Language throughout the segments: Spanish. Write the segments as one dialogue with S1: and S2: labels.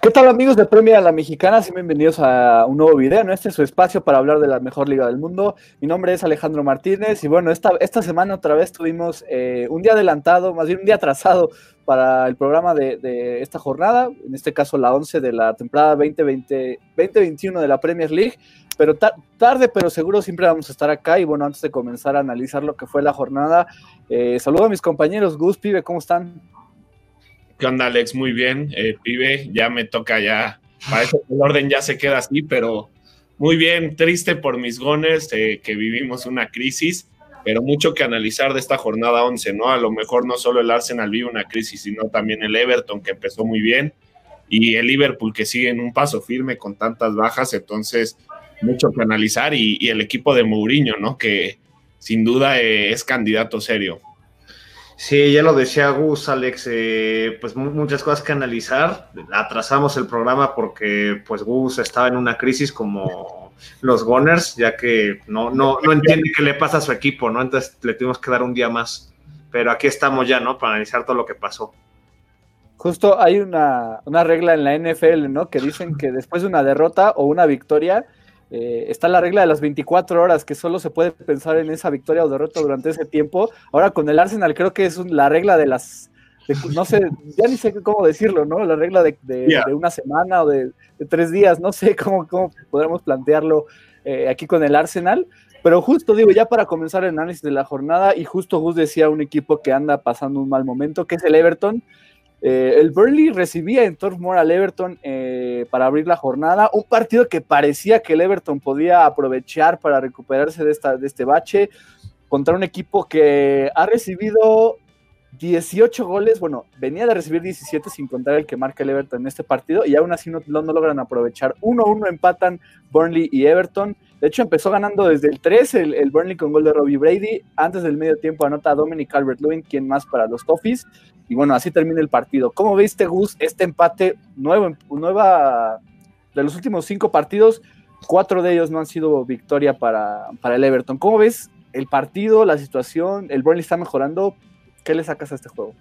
S1: ¿Qué tal amigos de Premia a la Mexicana? bienvenidos a un nuevo video, ¿no? Este es su espacio para hablar de la mejor liga del mundo. Mi nombre es Alejandro Martínez y bueno, esta, esta semana otra vez tuvimos eh, un día adelantado, más bien un día atrasado para el programa de, esta jornada, en este caso la 11 de la temporada 2020, 2021 de la Premier League, pero tarde pero seguro siempre vamos a estar acá y bueno, antes de comenzar a analizar lo que fue la jornada, eh, saludo a mis compañeros, Gus, Pibe, ¿cómo están?
S2: ¿Qué onda, Alex? Muy bien, eh, pibe, ya me toca ya. Parece que el orden ya se queda así, pero muy bien, triste por mis gones, eh, que vivimos una crisis, pero mucho que analizar de esta jornada 11, ¿no? A lo mejor no solo el Arsenal vive una crisis, sino también el Everton, que empezó muy bien, y el Liverpool, que sigue en un paso firme con tantas bajas, entonces mucho que analizar, y, el equipo de Mourinho, ¿no? Que sin duda eh, es candidato serio.
S3: Sí, ya lo decía Gus, Alex, eh, pues muchas cosas que analizar. Atrasamos el programa porque pues Gus estaba en una crisis como los Gunners, ya que no, no, no entiende qué le pasa a su equipo, ¿no? Entonces le tuvimos que dar un día más. Pero aquí estamos ya, ¿no? Para analizar todo lo que pasó.
S1: Justo hay una, una regla en la NFL, ¿no? Que dicen que después de una derrota o una victoria, eh, está la regla de las 24 horas, que solo se puede pensar en esa victoria o derrota durante ese tiempo. Ahora con el Arsenal creo que es la regla de las, no sé, ya ni sé cómo decirlo, ¿no? La regla de, una semana o de, tres días, no sé cómo, cómo podremos plantearlo eh, aquí con el Arsenal. Pero justo digo, ya para comenzar el análisis de la jornada, y justo Gus decía un equipo que anda pasando un mal momento, que es el Everton. Eh, el Burnley recibía en Turf Moor al Everton eh, para abrir la jornada, un partido que parecía que el Everton podía aprovechar para recuperarse de, esta, de este bache contra un equipo que ha recibido 18 goles, bueno, venía de recibir 17 sin contar el que marca el Everton en este partido y aún así no, no, logran aprovechar. 1-1 empatan Burnley y Everton. De hecho, empezó ganando desde el 3 el, Burnley con gol de Robbie Brady. Antes del medio tiempo anota Dominic Calvert-Lewin, quien más para los Toffees. Y bueno, así termina el partido. ¿Cómo viste, Gus, este empate nuevo, nueva de los últimos cinco partidos? Cuatro de ellos no han sido victoria para, para el Everton. ¿Cómo ves el partido, la situación? ¿El Burnley está mejorando? ¿Qué le sacas a este juego?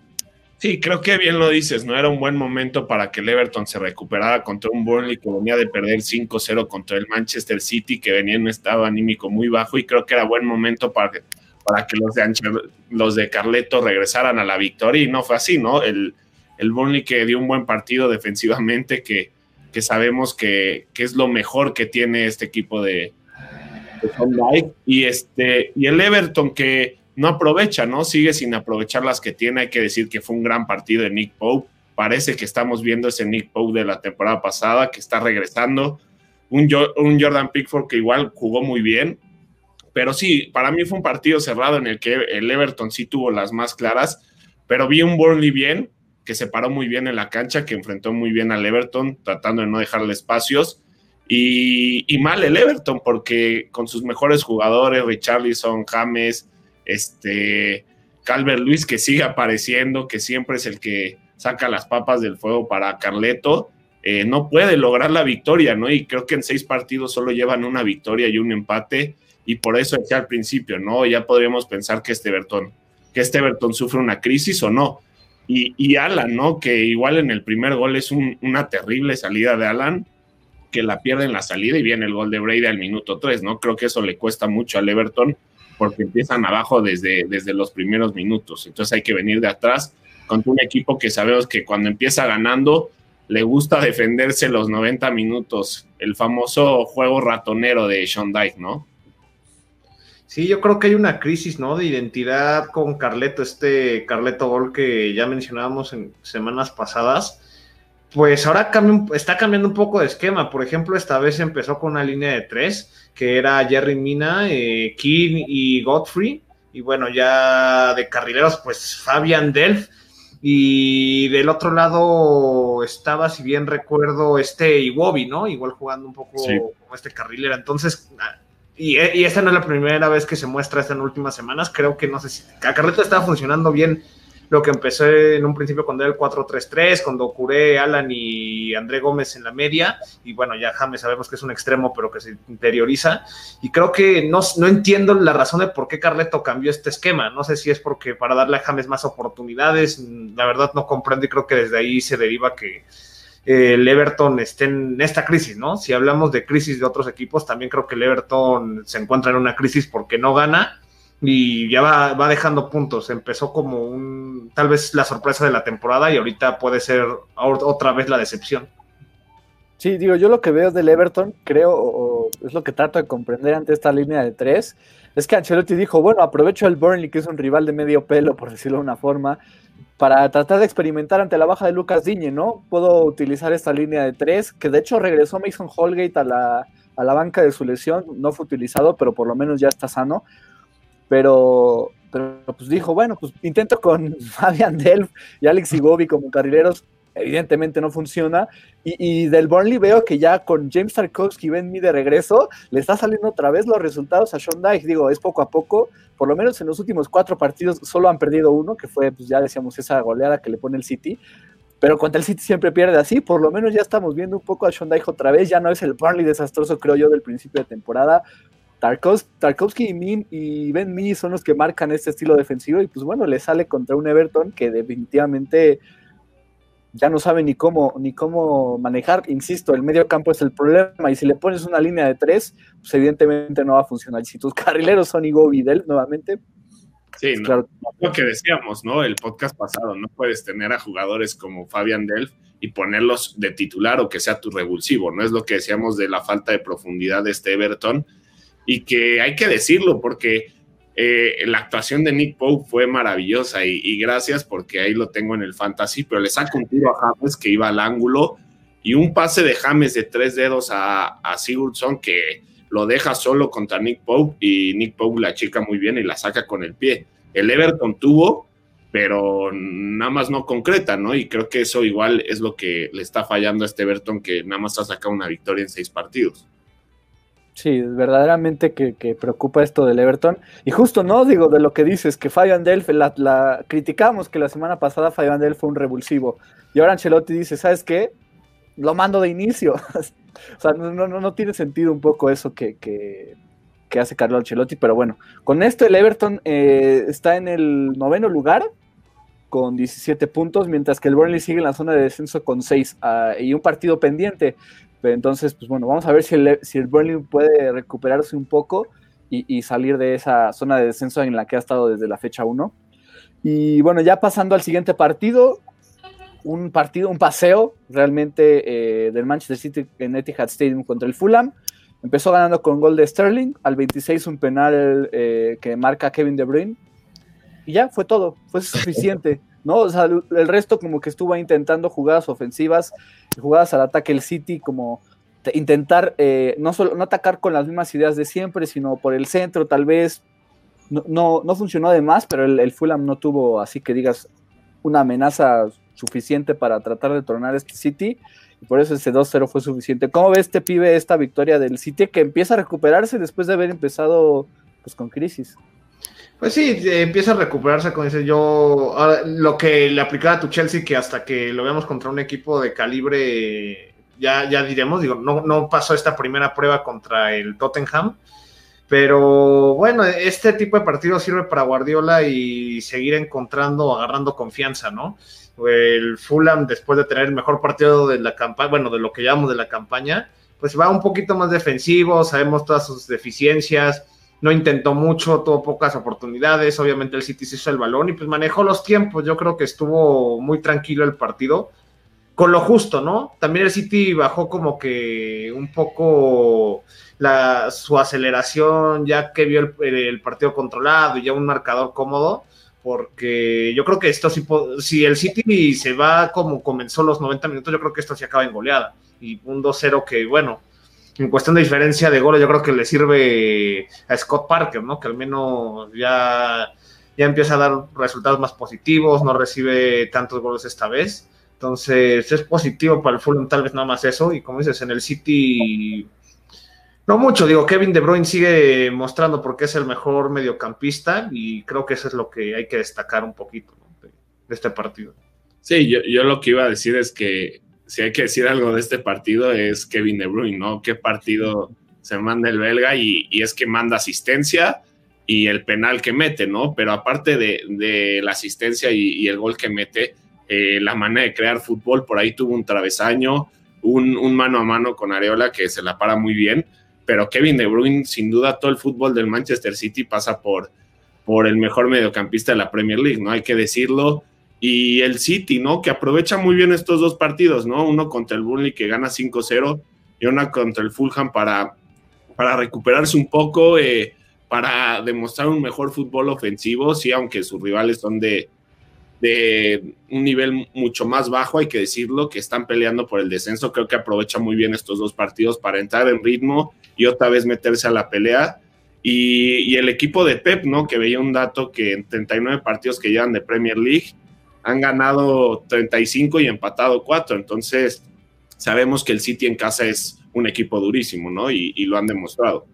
S2: Sí, creo que bien lo dices, ¿no? Era un buen momento para que el Everton se recuperara contra un Burnley que venía de perder 5-0 contra el Manchester City, que venía en un estado anímico muy bajo, y creo que era buen momento para para que los, de los de Carleto regresaran a la victoria, y no fue así, ¿no? El, el Burnley que dio un buen partido defensivamente, que, que sabemos que, que, es lo mejor que tiene este equipo de, de y, este, y el Everton que no aprovecha, ¿no? Sigue sin aprovechar las que tiene. Hay que decir que fue un gran partido de Nick Pope. Parece que estamos viendo ese Nick Pope de la temporada pasada, que está regresando. Un, un Jordan Pickford que igual jugó muy bien. Pero sí, para mí fue un partido cerrado en el que el Everton sí tuvo las más claras, pero vi un Burnley bien, que se paró muy bien en la cancha, que enfrentó muy bien al Everton, tratando de no dejarle espacios. Y, mal el Everton, porque con sus mejores jugadores, Richarlison, James, este, Calvert Luis que sigue apareciendo, que siempre es el que saca las papas del fuego para Carleto, eh, no puede lograr la victoria, ¿no? Y creo que en seis partidos solo llevan una victoria y un empate, y por eso decía al principio, ¿no? Ya podríamos pensar que este Bertón, que este Bertón sufre una crisis o no. Y, y Alan, ¿no? Que igual en el primer gol es una terrible salida de Alan, que la pierde en la salida y viene el gol de Brady al minuto 3, ¿no? Creo que eso le cuesta mucho al Everton porque empiezan abajo desde, desde los primeros minutos. Entonces hay que venir de atrás contra un equipo que sabemos que cuando empieza ganando le gusta defenderse los 90 minutos, el famoso juego ratonero de Sean Dyke, ¿no?
S3: Sí, yo creo que hay una crisis, ¿no? De identidad con Carleto, este Carleto Gol que ya mencionábamos en semanas pasadas pues ahora está cambiando un poco de esquema. Por ejemplo, esta vez empezó con una línea de tres, que era Jerry Mina, eh, King y Godfrey. Y bueno, ya de carrileros, pues Fabian Delf. Y del otro lado estaba, si bien recuerdo, este Iwobi, ¿no? Igual jugando un poco como este carrilero. Entonces, ah, y, y, esta no es la primera vez que se muestra esta en últimas semanas. Creo que no sé si. Carleto estaba funcionando bien lo que empezó en un principio cuando era el 4-3-3, cuando curé Alan y André Gómez en la media, y bueno, ya James sabemos que es un extremo, pero que se interioriza, y creo que no, no entiendo la razón de por qué Carleto cambió este esquema, no sé si es porque para darle a James más oportunidades, la verdad no comprendo y creo que desde ahí se deriva que el Everton esté en esta crisis, ¿no? Si hablamos de crisis de otros equipos, también creo que el Everton se encuentra en una crisis porque no gana y ya va, dejando puntos. Empezó como un, tal vez la sorpresa de la temporada y ahorita puede ser otra vez la decepción.
S1: Sí, digo, yo lo que veo del Everton, creo, o es lo que trato de comprender ante esta línea de tres, es que Ancelotti dijo, bueno, aprovecho el Burnley, que es un rival de medio pelo, por decirlo de una forma, para tratar de experimentar ante la baja de Lucas Diñe, ¿no? Puedo utilizar esta línea de tres, que de hecho regresó Mason Holgate a la, a la banca de su lesión, no fue utilizado, pero por lo menos ya está sano. Pero, pero pues dijo, bueno, pues intento con Fabian Delf y Alex Igobi como carrileros, evidentemente no funciona. Y, del Burnley veo que ya con James Tarkovsky y Ben de regreso, le está saliendo otra vez los resultados a Sean Dyche. Digo, es poco a poco, por lo menos en los últimos cuatro partidos solo han perdido uno, que fue, pues ya decíamos, esa goleada que le pone el City. Pero contra el City siempre pierde así, por lo menos ya estamos viendo un poco a Sean Dyche otra vez, ya no es el Burnley desastroso, creo yo, del principio de temporada. Tarkovsky y, y Ben Mee son los que marcan este estilo defensivo y pues bueno, le sale contra un Everton que definitivamente ya no sabe ni cómo, ni cómo manejar. Insisto, el medio campo es el problema y si le pones una línea de tres, pues evidentemente no va a funcionar. Y si tus carrileros son Igo Videl nuevamente,
S2: Sí, pues claro. lo que decíamos, ¿no? El podcast pasado, no puedes tener a jugadores como Fabian Delf y ponerlos de titular o que sea tu revulsivo, ¿no? Es lo que decíamos de la falta de profundidad de este Everton y que hay que decirlo porque eh, la actuación de Nick Pope fue maravillosa y, gracias porque ahí lo tengo en el fantasy, pero le saco un tiro a James que iba al ángulo y un pase de James de tres dedos a, a Sigurdsson que lo deja solo contra Nick Pope y Nick Pope la chica muy bien y la saca con el pie. El Everton tuvo, pero nada más no concreta, ¿no? Y creo que eso igual es lo que le está fallando a este Everton que nada más ha sacado una victoria en seis partidos.
S1: Sí, verdaderamente que, preocupa esto del Everton. Y justo, ¿no? Digo, de lo que dices, que Fabian Delf, la, la criticamos que la semana pasada Fabian Delf fue un revulsivo. Y ahora Ancelotti dice, ¿sabes qué? Lo mando de inicio. o sea, no, no, no, tiene sentido un poco eso que, que, hace Carlo Ancelotti, pero bueno, con esto el Everton eh, está en el noveno lugar con 17 puntos, mientras que el Burnley sigue en la zona de descenso con 6 ah, y un partido pendiente entonces, pues bueno, vamos a ver si el, si el Burnley puede recuperarse un poco y, salir de esa zona de descenso en la que ha estado desde la fecha 1. Y bueno, ya pasando al siguiente partido, un partido, un paseo realmente eh, del Manchester City en Etihad Stadium contra el Fulham. Empezó ganando con gol de Sterling, al 26 un penal eh, que marca Kevin De Bruyne. Y ya fue todo, fue suficiente. ¿No? O sea, el resto como que estuvo intentando jugadas ofensivas, jugadas al ataque el City, como intentar eh, no solo no atacar con las mismas ideas de siempre, sino por el centro, tal vez. No, no, funcionó de más, pero el, Fulham no tuvo, así que digas, una amenaza suficiente para tratar de tornar este City. Y por eso ese 2-0 fue suficiente. ¿Cómo ve este pibe esta victoria del City que empieza a recuperarse después de haber empezado pues, con crisis?
S3: Pues sí, empieza a recuperarse con ese yo. lo que le aplicaba a tu Chelsea, que hasta que lo veamos contra un equipo de calibre, ya, ya diremos, digo, no, no pasó esta primera prueba contra el Tottenham. Pero bueno, este tipo de partidos sirve para Guardiola y seguir encontrando, agarrando confianza, ¿no? El Fulham, después de tener el mejor partido de la campaña, bueno, de lo que llamamos de la campaña, pues va un poquito más defensivo, sabemos todas sus deficiencias no intentó mucho, tuvo pocas oportunidades, obviamente el City se hizo el balón y pues manejó los tiempos, yo creo que estuvo muy tranquilo el partido, con lo justo, ¿no? También el City bajó como que un poco la, su aceleración ya que vio el, partido controlado y ya un marcador cómodo, porque yo creo que esto sí, si el City se va como comenzó los 90 minutos, yo creo que esto se acaba en goleada y un 2-0 que, bueno, en cuestión de diferencia de goles, yo creo que le sirve a Scott Parker, ¿no? Que al menos ya, ya empieza a dar resultados más positivos, no recibe tantos goles esta vez. Entonces, es positivo para el Fulham, tal vez nada más eso. Y como dices, en el City, no mucho. Digo, Kevin De Bruyne sigue mostrando por qué es el mejor mediocampista y creo que eso es lo que hay que destacar un poquito de, este partido.
S2: Sí, yo, yo lo que iba a decir es que si hay que decir algo de este partido es Kevin De Bruyne, ¿no? ¿Qué partido se manda el belga? Y, es que manda asistencia y el penal que mete, ¿no? Pero aparte de, la asistencia y, el gol que mete, eh, la manera de crear fútbol. Por ahí tuvo un travesaño, un, mano a mano con Areola que se la para muy bien. Pero Kevin De Bruyne, sin duda, todo el fútbol del Manchester City pasa por, por el mejor mediocampista de la Premier League, ¿no? Hay que decirlo. Y el City, ¿no? Que aprovecha muy bien estos dos partidos, ¿no? Uno contra el Burnley que gana 5-0 y una contra el Fulham para, para recuperarse un poco, eh, para demostrar un mejor fútbol ofensivo, sí, aunque sus rivales son de, de un nivel mucho más bajo, hay que decirlo, que están peleando por el descenso. Creo que aprovecha muy bien estos dos partidos para entrar en ritmo y otra vez meterse a la pelea. Y, el equipo de Pep, ¿no? Que veía un dato que en 39 partidos que llevan de Premier League han ganado 35 y empatado 4. Entonces, sabemos que el City en casa es un equipo durísimo, ¿no? Y, lo han demostrado.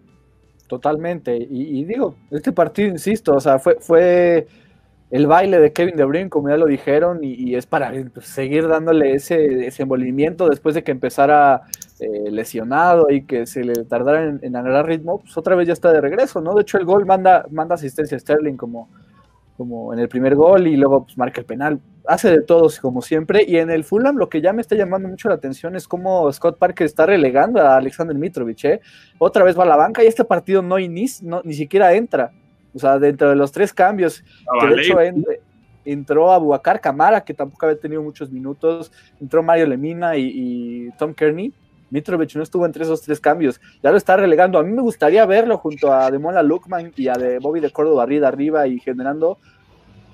S1: Totalmente. Y, y, digo, este partido, insisto, o sea, fue, fue el baile de Kevin De Bruyne, como ya lo dijeron, y, es para seguir dándole ese desenvolvimiento después de que empezara eh, lesionado y que se le tardara en, agarrar ritmo, pues otra vez ya está de regreso, ¿no? De hecho, el gol manda, manda asistencia a Sterling como, como en el primer gol y luego pues, marca el penal. Hace de todos como siempre. Y en el Fulham lo que ya me está llamando mucho la atención es cómo Scott Parker está relegando a Alexander Mitrovic. ¿eh? Otra vez va a la banca y este partido no, no ni siquiera entra. O sea, dentro de los tres cambios, que de hecho entró a Buacar Camara, que tampoco había tenido muchos minutos, entró Mario Lemina y, Tom Kearney. Mitrovic no estuvo entre esos tres cambios, ya lo está relegando. A mí me gustaría verlo junto a Demola Lukman y a de Bobby de Córdoba arriba, arriba y generando,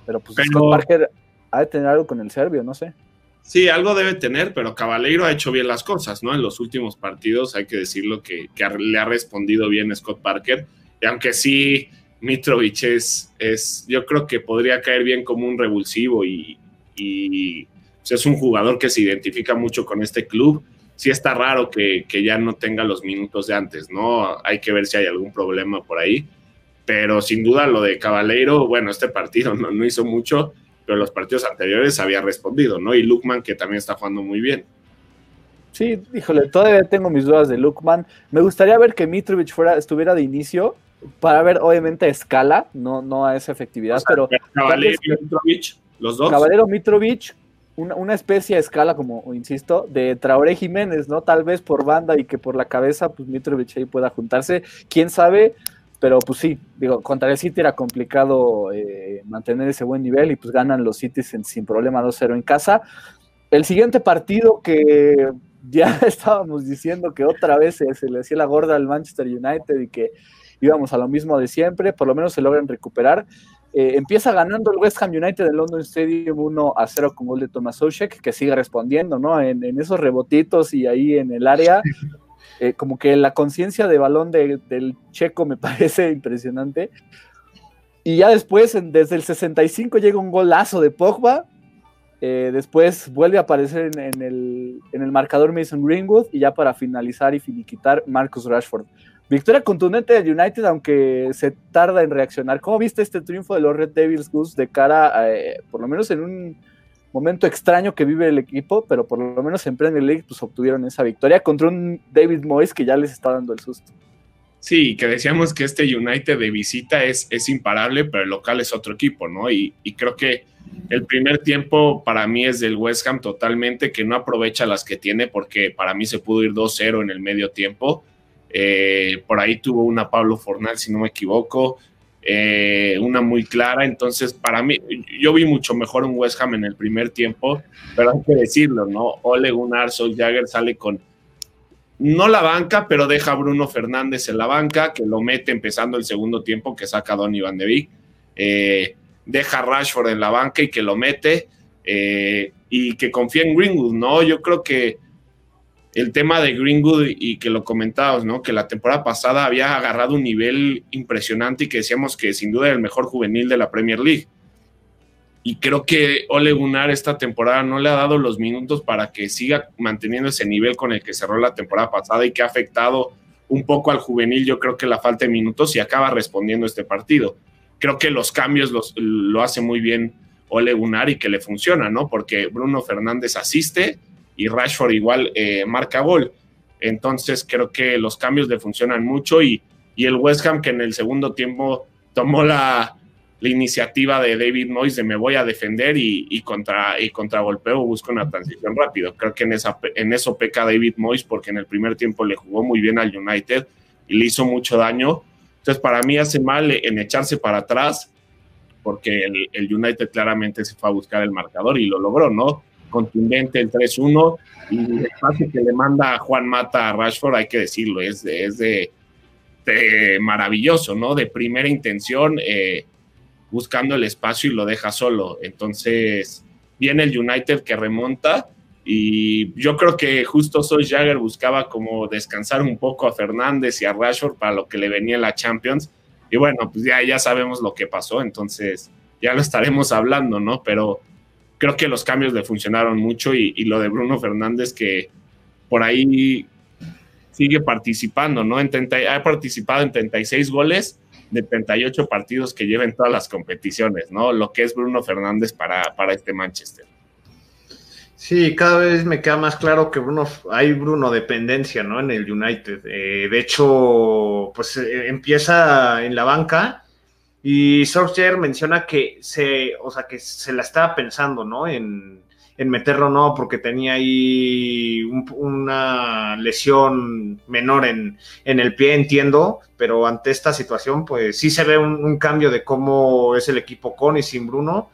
S1: pero pues Scott Parker ha de tener algo con el serbio, no sé.
S2: Sí, algo debe tener, pero Cabaleiro ha hecho bien las cosas, ¿no? En los últimos partidos hay que decirlo que, que le ha respondido bien Scott Parker, y aunque sí Mitrovic es, es, yo creo que podría caer bien como un revulsivo y, pues, es un jugador que se identifica mucho con este club. Sí está raro que, ya no tenga los minutos de antes, ¿no? Hay que ver si hay algún problema por ahí. Pero sin duda lo de Cabaleiro, bueno, este partido no, no hizo mucho, pero los partidos anteriores había respondido, ¿no? Y Lukman, que también está jugando muy bien.
S1: Sí, híjole, todavía tengo mis dudas de Lukman. Me gustaría ver que Mitrovic fuera, estuviera de inicio, para ver obviamente a escala, no, no a esa efectividad, pero...
S2: Caballero Mitrovic, los dos.
S1: Caballero Mitrovic, una, especie de escala, como insisto, de Traoré Jiménez, ¿no? Tal vez por banda y que por la cabeza, pues Mitrovic ahí pueda juntarse, quién sabe, pero pues sí, digo, contra el City era complicado eh, mantener ese buen nivel y pues ganan los Cities sin problema 2-0 en casa. El siguiente partido que ya estábamos diciendo que otra vez se le hacía la gorda al Manchester United y que íbamos a lo mismo de siempre, por lo menos se logran recuperar. Eh, empieza ganando el West Ham United del London Stadium 1 a 0 con gol de Thomas Oshek, que sigue respondiendo, ¿no? En, esos rebotitos y ahí en el área. Eh, como que la conciencia de balón del checo me parece impresionante. Y ya después, desde el 65, llega un golazo de Pogba. Eh, después vuelve a aparecer en, el, en el marcador Mason Greenwood. Y ya para finalizar y finiquitar, Marcus Rashford. Victoria contundente del United, aunque se tarda en reaccionar. ¿Cómo viste este triunfo de los Red Devils, Gus, de cara, eh, por lo menos en un momento extraño que vive el equipo, pero por lo menos en Premier League pues, obtuvieron esa victoria contra un David Moyes que ya les está dando el susto?
S2: Sí, que decíamos que este United de visita es, es imparable, pero el local es otro equipo, ¿no? Y, y creo que el primer tiempo para mí es del West Ham totalmente, que no aprovecha las que tiene, porque para mí se pudo ir 2-0 en el medio tiempo eh, por ahí tuvo una Pablo Fornal, si no me equivoco, eh, una muy clara. Entonces, para mí, yo vi mucho mejor un West Ham en el primer tiempo, pero hay que decirlo, ¿no? Ole Gunnar Jagger sale con no la banca, pero deja a Bruno Fernández en la banca, que lo mete empezando el segundo tiempo, que saca a Don Iván de Vic. Eh, deja a Rashford en la banca y que lo mete. y que confía en Greenwood, ¿no? Yo creo que el tema de Greenwood y que lo comentabas, ¿no? Que la temporada pasada había agarrado un nivel impresionante y que decíamos que sin duda era el mejor juvenil de la Premier League. Y creo que Ole Gunnar esta temporada no le ha dado los minutos para que siga manteniendo ese nivel con el que cerró la temporada pasada y que ha afectado un poco al juvenil. Yo creo que la falta de minutos y acaba respondiendo este partido. Creo que los cambios los, lo hace muy bien Ole Gunnar y que le funciona, ¿no? Porque Bruno Fernández asiste y Rashford igual eh, marca gol. Entonces creo que los cambios le funcionan mucho y, y, el West Ham que en el segundo tiempo tomó la, iniciativa de David Moyes de me voy a defender y, contra, y contragolpeo busco una transición rápido. Creo que en, esa, en eso peca David Moyes porque en el primer tiempo le jugó muy bien al United y le hizo mucho daño. Entonces, para mí hace mal en echarse para atrás porque el, el United claramente se fue a buscar el marcador y lo logró, ¿no? Contundente el 3-1 y el pase que le manda Juan Mata a Rashford, hay que decirlo, es de, es de, maravilloso, ¿no? De primera intención. Eh, buscando el espacio y lo deja solo. Entonces, viene el United que remonta y yo creo que justo Soy Jagger buscaba como descansar un poco a Fernández y a Rashford para lo que le venía en la Champions. Y bueno, pues ya, ya sabemos lo que pasó, entonces ya lo estaremos hablando, ¿no? Pero creo que los cambios le funcionaron mucho y, lo de Bruno Fernández que por ahí sigue participando, ¿no? En ha participado en 36 goles de 38 partidos que lleven todas las competiciones, ¿no? Lo que es Bruno Fernández para, para este Manchester.
S3: Sí, cada vez me queda más claro que Bruno, hay Bruno dependencia, ¿no? En el United. Eh, de hecho, pues eh, empieza en la banca y Solskjaer menciona que se, o sea, que se la estaba pensando, ¿no? En, en meterlo no, porque tenía ahí una lesión menor en, el pie, entiendo, pero ante esta situación, pues sí se ve un, cambio de cómo es el equipo con y sin Bruno.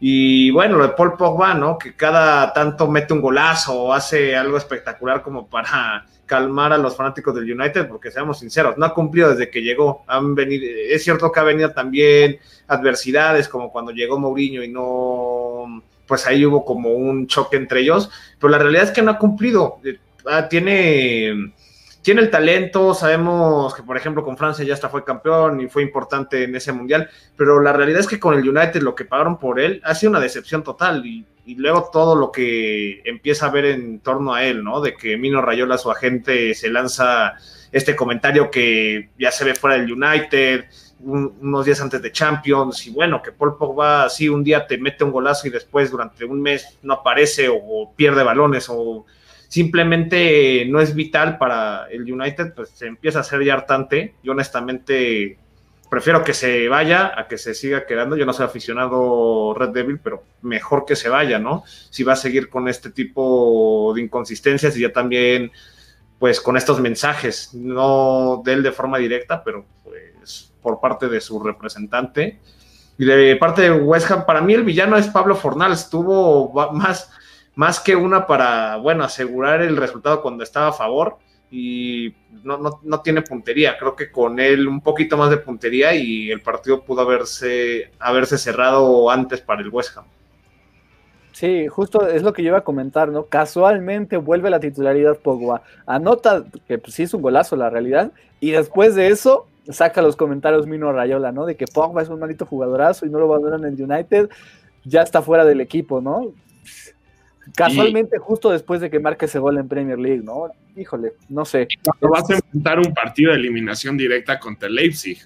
S3: Y bueno, lo de Paul Pogba, ¿no? Que cada tanto mete un golazo o hace algo espectacular como para calmar a los fanáticos del United, porque seamos sinceros, no ha cumplido desde que llegó. Han venido, es cierto que ha venido también adversidades, como cuando llegó Mourinho y no pues ahí hubo como un choque entre ellos, pero la realidad es que no ha cumplido. Eh, ah, tiene, tiene el talento, sabemos que por ejemplo con Francia ya hasta fue campeón y fue importante en ese mundial, pero la realidad es que con el United lo que pagaron por él ha sido una decepción total y, luego todo lo que empieza a ver en torno a él, ¿no? De que Mino Rayola, su agente, se lanza este comentario que ya se ve fuera del United, unos días antes de Champions y bueno, que Paul Pogba así un día te mete un golazo y después durante un mes no aparece o, pierde balones o simplemente no es vital para el United, pues se empieza a ser ya hartante. Yo honestamente prefiero que se vaya a que se siga quedando. Yo no soy aficionado Red Devil, pero mejor que se vaya, ¿no? Si va a seguir con este tipo de inconsistencias y ya también pues con estos mensajes, no de él de forma directa, pero pues por parte de su representante. Y de parte de West Ham, para mí el villano es Pablo Fornals. Tuvo más, más que una para, bueno, asegurar el resultado cuando estaba a favor y no, no, tiene puntería. Creo que con él un poquito más de puntería y el partido pudo haberse, haberse cerrado antes para el West Ham.
S1: Sí, justo es lo que yo iba a comentar, ¿no? Casualmente vuelve la titularidad Pogba. Anota que pues, sí es un golazo la realidad. Y después de eso, saca los comentarios Mino Rayola, ¿no? De que Pogba es un malito jugadorazo y no lo va a ver en el United, ya está fuera del equipo, ¿no? Casualmente, justo después de que marque ese gol en Premier League, ¿no? Híjole, no sé.
S2: Cuando vas a enfrentar un partido de eliminación directa contra el Leipzig.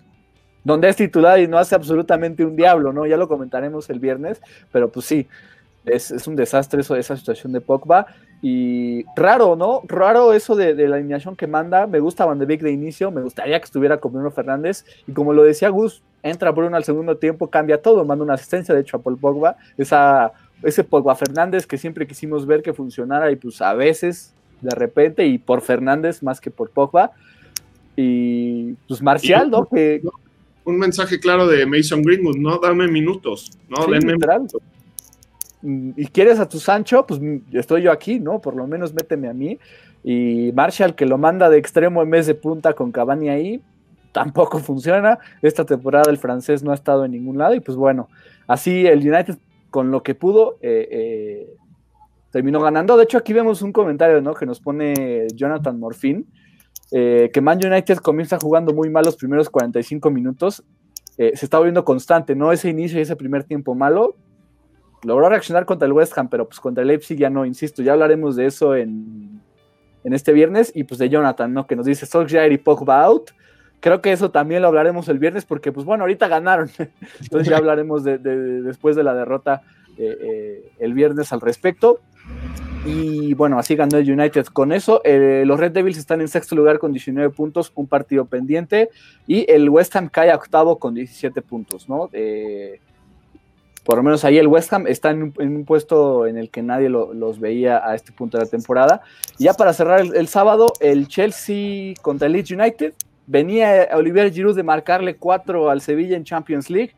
S1: Donde es titular y no hace absolutamente un diablo, ¿no? Ya lo comentaremos el viernes, pero pues sí, es, un desastre eso, esa situación de Pogba. Y raro, ¿no? Raro eso de, la alineación que manda. Me gusta Van de Beek de inicio, me gustaría que estuviera con Bruno Fernández. Y como lo decía Gus, entra Bruno al segundo tiempo, cambia todo, manda una asistencia de hecho a Paul Pogba. Esa, ese Pogba Fernández que siempre quisimos ver que funcionara y pues a veces, de repente, y por Fernández más que por Pogba. Y pues Marcial, ¿no? Que,
S2: un mensaje claro de Mason Greenwood, ¿no? Dame minutos, ¿no? Denme minutos
S1: y quieres a tu Sancho, pues estoy yo aquí, ¿no? Por lo menos méteme a mí. Y Marshall, que lo manda de extremo en vez de punta con Cavani ahí, tampoco funciona. Esta temporada el francés no ha estado en ningún lado. Y pues bueno, así el United con lo que pudo eh, eh, terminó ganando. De hecho, aquí vemos un comentario, ¿no? Que nos pone Jonathan Morfin. Eh, que Man United comienza jugando muy mal los primeros 45 minutos. se está volviendo constante, ¿no? Ese inicio y ese primer tiempo malo logró reaccionar contra el West Ham, pero pues contra el Leipzig ya no, insisto, ya hablaremos de eso en, este viernes y pues de Jonathan, ¿no? Que nos dice Solskjaer y Pogba out. Creo que eso también lo hablaremos el viernes porque pues bueno, ahorita ganaron, entonces ya hablaremos de, después de la derrota eh, eh, el viernes al respecto. Y bueno, así ganó el United con eso. Eh, los Red Devils están en sexto lugar con 19 puntos, un partido pendiente. Y el West Ham cae a octavo con 17 puntos, ¿no? Por lo menos ahí el West Ham está en un, puesto en el que nadie los veía a este punto de la temporada. Ya para cerrar el, sábado, el Chelsea contra el Leeds United. Venía Olivier Giroud de marcarle cuatro al Sevilla en Champions League.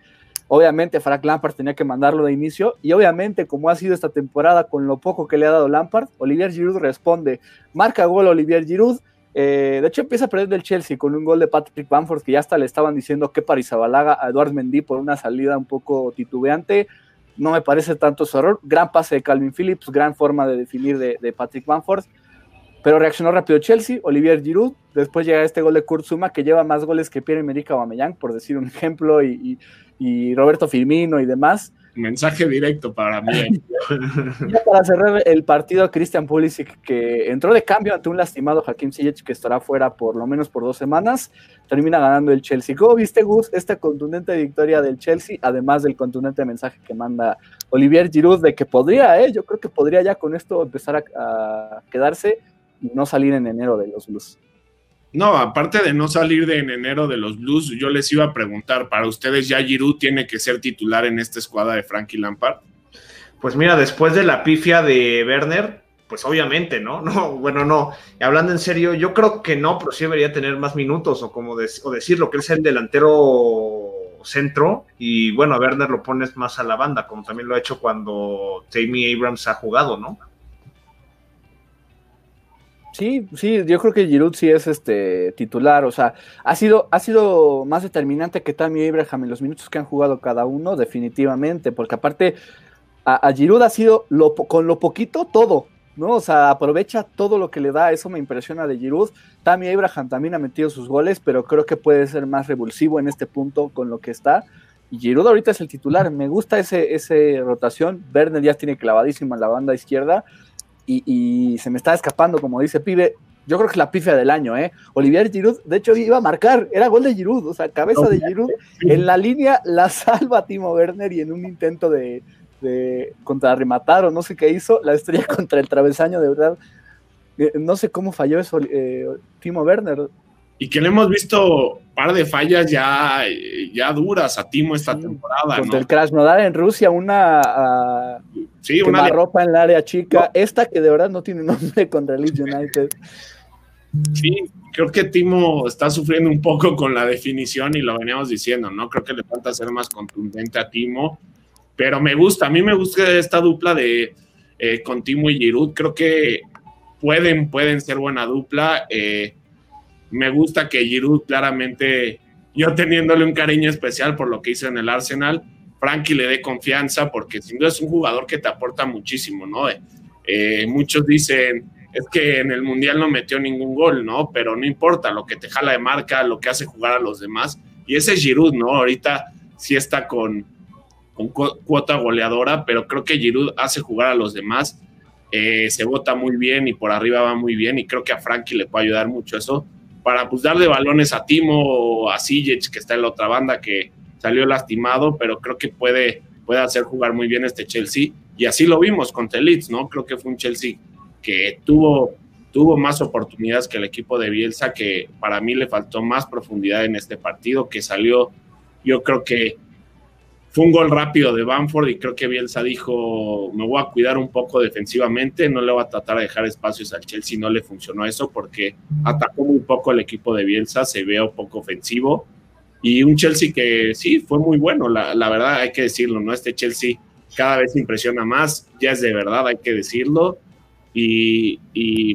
S1: Obviamente Frank Lampard tenía que mandarlo de inicio. Y obviamente como ha sido esta temporada con lo poco que le ha dado Lampard, Olivier Giroud responde, marca gol Olivier Giroud, eh, de hecho empieza a perder del Chelsea con un gol de Patrick Bamford que ya hasta le estaban diciendo que Parizabalaga a Eduard Mendy por una salida un poco titubeante, no me parece tanto su error, gran pase de Calvin Phillips, gran forma de definir de, Patrick Bamford, pero reaccionó rápido Chelsea, Olivier Giroud, después llega este gol de Kurt Zuma que lleva más goles que Pierre-Emerick Aubameyang, por decir un ejemplo, y, y Roberto Firmino y demás.
S2: Mensaje directo para mí.
S1: ya para cerrar el partido, Christian Pulisic, que entró de cambio ante un lastimado Hakim Ziyech, que estará fuera por lo menos por dos semanas, termina ganando el Chelsea. ¿Cómo viste, Gus, esta contundente victoria del Chelsea, además del contundente mensaje que manda Olivier Giroud de que podría, eh, yo creo que podría ya con esto empezar a, a quedarse no salir en enero de los Blues?
S2: No, aparte de no salir de en enero de los Blues, yo les iba a preguntar, ¿para ustedes ya Giroud tiene que ser titular en esta escuadra de Frankie Lampard?
S3: Pues mira, después de la pifia de Werner, pues obviamente, ¿no? No, bueno, no. Hablando en serio, yo creo que no, pero sí debería tener más minutos o como o decirlo, que es el delantero centro y bueno, a Werner lo pones más a la banda, como también lo ha hecho cuando Tammy Abrams ha jugado, ¿no?
S1: Sí, sí, yo creo que Giroud sí es este titular, o sea, ha sido, ha sido más determinante que Tammy Abraham en los minutos que han jugado cada uno, definitivamente, porque aparte a, Giroud ha sido lo, con lo poquito todo, ¿no? O sea, aprovecha todo lo que le da, eso me impresiona de Giroud. Tammy Abraham también ha metido sus goles, pero creo que puede ser más revulsivo en este punto con lo que está. Y Giroud ahorita es el titular, me gusta ese, ese rotación. Werner ya tiene clavadísimo en la banda izquierda y, se me está escapando, como dice Pibe. Yo creo que es la pifia del año, ¿eh? Olivier Giroud, de hecho, iba a marcar, era gol de Giroud, o sea, cabeza de Giroud. En la línea la salva Timo Werner y en un intento de, de contrarrematar o no sé qué hizo, la estrella contra el travesaño, de verdad. Eh, no sé cómo falló eso eh, Timo Werner
S2: y que le hemos visto par de fallas ya, ya duras a Timo esta temporada.
S1: Contra el Krasnodar en Rusia, una,
S2: sí, una
S1: ropa en el área chica. Esta que de verdad no tiene nombre contra el Leeds United.
S2: Sí, creo que Timo está sufriendo un poco con la definición y lo veníamos diciendo, ¿no? Creo que le falta ser más contundente a Timo, pero me gusta, a mí me gusta esta dupla de eh, con Timo y Giroud, creo que pueden, pueden ser buena dupla. Eh, me gusta que Giroud claramente, yo teniéndole un cariño especial por lo que hizo en el Arsenal, Frankie le dé confianza porque sin duda es un jugador que te aporta muchísimo, ¿no? Eh, muchos dicen, es que en el Mundial no metió ningún gol, ¿no? Pero no importa, lo que te jala de marca, lo que hace jugar a los demás. Y ese es Giroud, ¿no? Ahorita sí está con, con cuota goleadora, pero creo que Giroud hace jugar a los demás. Eh, se vota muy bien y por arriba va muy bien y creo que a Frankie le puede ayudar mucho eso para pues darle balones a Timo o a Sijic, que está en la otra banda, que salió lastimado, pero creo que puede, puede hacer jugar muy bien este Chelsea. Y así lo vimos el Leeds, ¿no? Creo que fue un Chelsea que tuvo, tuvo más oportunidades que el equipo de Bielsa, que para mí le faltó más profundidad en este partido, que salió, yo creo que fue un gol rápido de Bamford y creo que Bielsa dijo, me voy a cuidar un poco defensivamente, no le voy a tratar de dejar espacios al Chelsea, no le funcionó eso porque atacó muy poco el equipo de Bielsa, se ve poco ofensivo y un Chelsea que sí, fue muy bueno, la, verdad hay que decirlo, ¿no? Este Chelsea cada vez impresiona más, ya es de verdad, hay que decirlo y,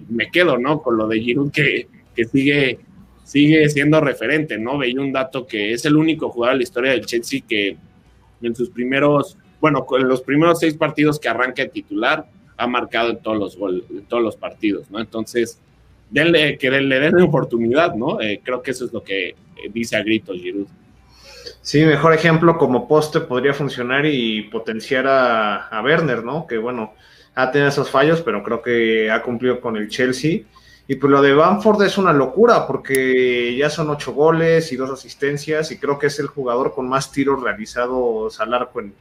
S2: me quedo, ¿no? Con lo de Giroud que, que sigue sigue siendo referente, ¿no? Veía un dato que es el único jugador de la historia del Chelsea que en sus primeros, bueno, en los primeros seis partidos que arranca titular, ha marcado en todos los, en todos los partidos, ¿no? Entonces, denle, que le den oportunidad, ¿no? Eh, creo que eso es lo que eh, dice a gritos Giroud.
S3: Sí, mejor ejemplo como poste podría funcionar y potenciar a, a Werner, ¿no? Que bueno, ha tenido esos fallos, pero creo que ha cumplido con el Chelsea y pues lo de Bamford es una locura porque ya son ocho goles y dos asistencias y creo que es el jugador con más tiros realizados al arco en,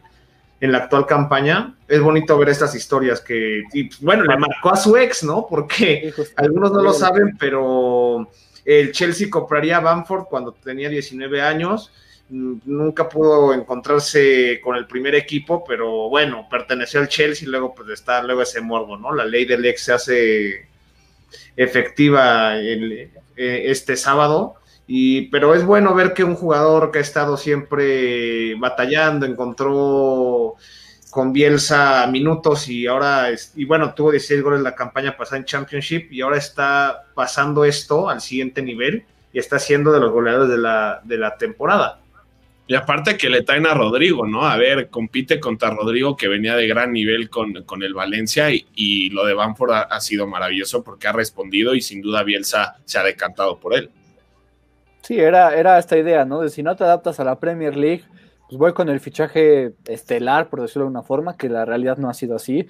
S3: en la actual campaña. Es bonito ver estas historias que, bueno, le marcó a su ex, ¿no? Porque algunos no lo saben, pero el Chelsea compraría a Bamford cuando tenía 19 años. Nunca pudo encontrarse con el primer equipo, pero bueno, perteneció al Chelsea y luego pues está luego ese morbo, ¿no? La ley del ex se hace efectiva eh, este sábado. Y, pero es bueno ver que un jugador que ha estado siempre batallando, encontró con Bielsa minutos y ahora, y bueno, tuvo 16 goles la campaña pasada en Championship y ahora está pasando esto al siguiente nivel y está siendo de los goleadores de la, de la temporada.
S2: Y aparte que le traen a Rodrigo, ¿no? A ver, compite contra Rodrigo que venía de gran nivel con, con el Valencia y, lo de Banford ha, sido maravilloso porque ha respondido y sin duda Bielsa se ha decantado por él.
S1: Sí, era, era esta idea, ¿no? De si no te adaptas a la Premier League, pues voy con el fichaje estelar, por decirlo de una forma, que la realidad no ha sido así.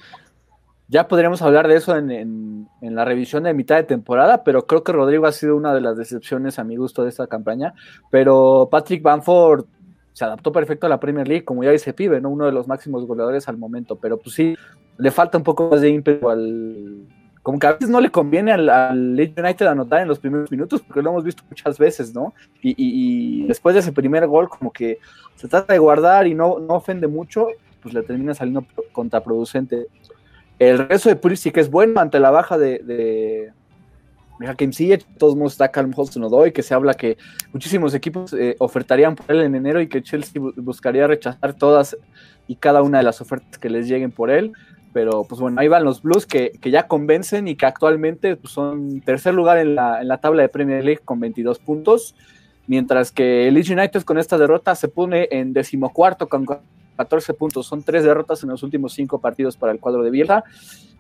S1: Ya podríamos hablar de eso en, en, en, la revisión de mitad de temporada, pero creo que Rodrigo ha sido una de las decepciones a mi gusto de esta campaña. Pero Patrick Banford se adaptó perfecto a la Premier League, como ya dice Pibe, ¿no? Uno de los máximos goleadores al momento, pero pues sí, le falta un poco más de ímpetu al. Como que a veces no le conviene al, al Leeds United anotar en los primeros minutos, porque lo hemos visto muchas veces, ¿no? Y, después de ese primer gol, como que se trata de guardar y no, no ofende mucho, pues le termina saliendo contraproducente. El resto de Pulisic es bueno ante la baja de Hakim de todos modos está Calm Hudson que se habla que muchísimos equipos eh, ofertarían por él en enero y que Chelsea buscaría rechazar todas y cada una de las ofertas que les lleguen por él. Pero pues bueno, ahí van los Blues que, ya convencen y que actualmente pues, son tercer lugar en la, en la tabla de Premier League con 22 puntos, mientras que el Leeds United con esta derrota se pone en decimocuarto con 14 puntos. Son tres derrotas en los últimos cinco partidos para el cuadro de Bielsa.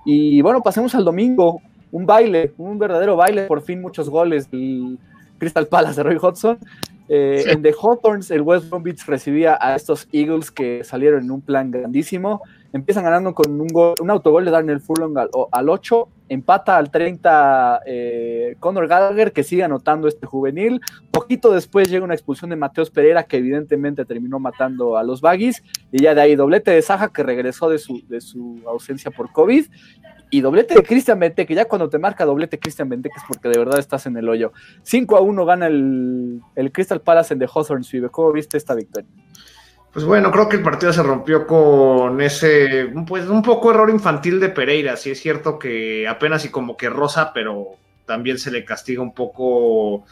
S1: Y bueno, pasemos al domingo un baile, un verdadero baile, por fin muchos goles del Crystal Palace de Roy Hodgson. Eh, en The Hawthorns, el West Bromwich recibía a estos Eagles que salieron en un plan grandísimo. Empiezan ganando con un, gol, un autogol de Daniel Furlong al, al 8. Empata al 30 eh, Conor Gallagher, que sigue anotando este juvenil. Poquito después llega una expulsión de Mateos Pereira, que evidentemente terminó matando a los Baggies. Y ya de ahí doblete de Saja, que regresó de su, de su ausencia por COVID y doblete de Cristian que ya cuando te marca doblete Cristian que es porque de verdad estás en el hoyo. 5 a 1 gana el, Crystal Palace en The Hawthorne Vive. ¿Cómo viste esta victoria?
S3: Pues bueno, creo que el partido se rompió con ese, pues un poco error infantil de Pereira. Sí es cierto que apenas y como que rosa, pero también se le castiga un poco,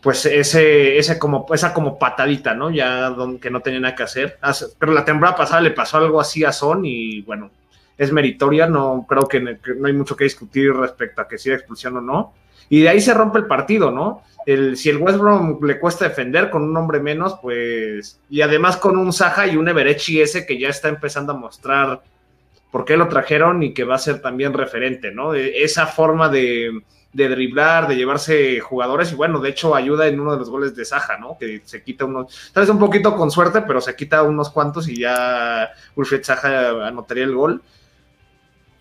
S3: pues ese, ese como, esa como patadita, ¿no? Ya que no tenía nada que hacer. Pero la temporada pasada le pasó algo así a Son y bueno, es meritoria, no creo que, no hay mucho que discutir respecto a que sea expulsión o no. Y de ahí se rompe el partido, ¿no? El, si el West Brom le cuesta defender con un hombre menos, pues. Y además con un Saja y un Everechi ese que ya está empezando a mostrar por qué lo trajeron y que va a ser también referente, ¿no? esa forma de, de driblar, de llevarse jugadores, y bueno, de hecho ayuda en uno de los goles de Saja, ¿no? Que se quita unos, tal vez un poquito con suerte, pero se quita unos cuantos y ya Wilfred Saja anotaría el gol.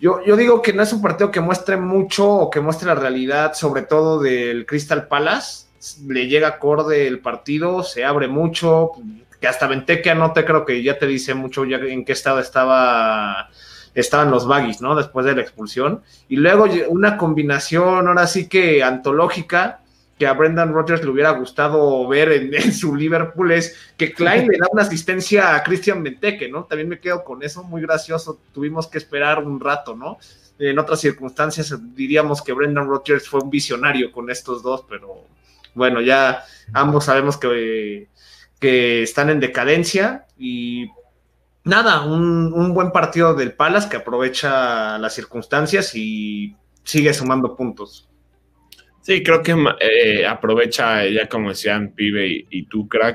S3: Yo, digo que no es un partido que muestre mucho o que muestre la realidad, sobre todo del Crystal Palace. Le llega acorde el partido, se abre mucho, que hasta Venteque anote, creo que ya te dice mucho ya en qué estado estaba estaban los baggies, ¿no? Después de la expulsión. Y luego una combinación, ahora sí que antológica, que a Brendan Rodgers le hubiera gustado ver en, su Liverpool es que Klein le da una asistencia a Christian Benteke, ¿no? También me quedo con eso, muy gracioso. Tuvimos que esperar un rato, ¿no? En otras circunstancias diríamos que Brendan Rodgers fue un visionario con estos dos, pero bueno, ya ambos sabemos que, que están en decadencia y nada, un, un buen partido del Palace que aprovecha las circunstancias y sigue sumando puntos.
S2: Sí, creo que eh, aprovecha, ya como decían Pibe y, y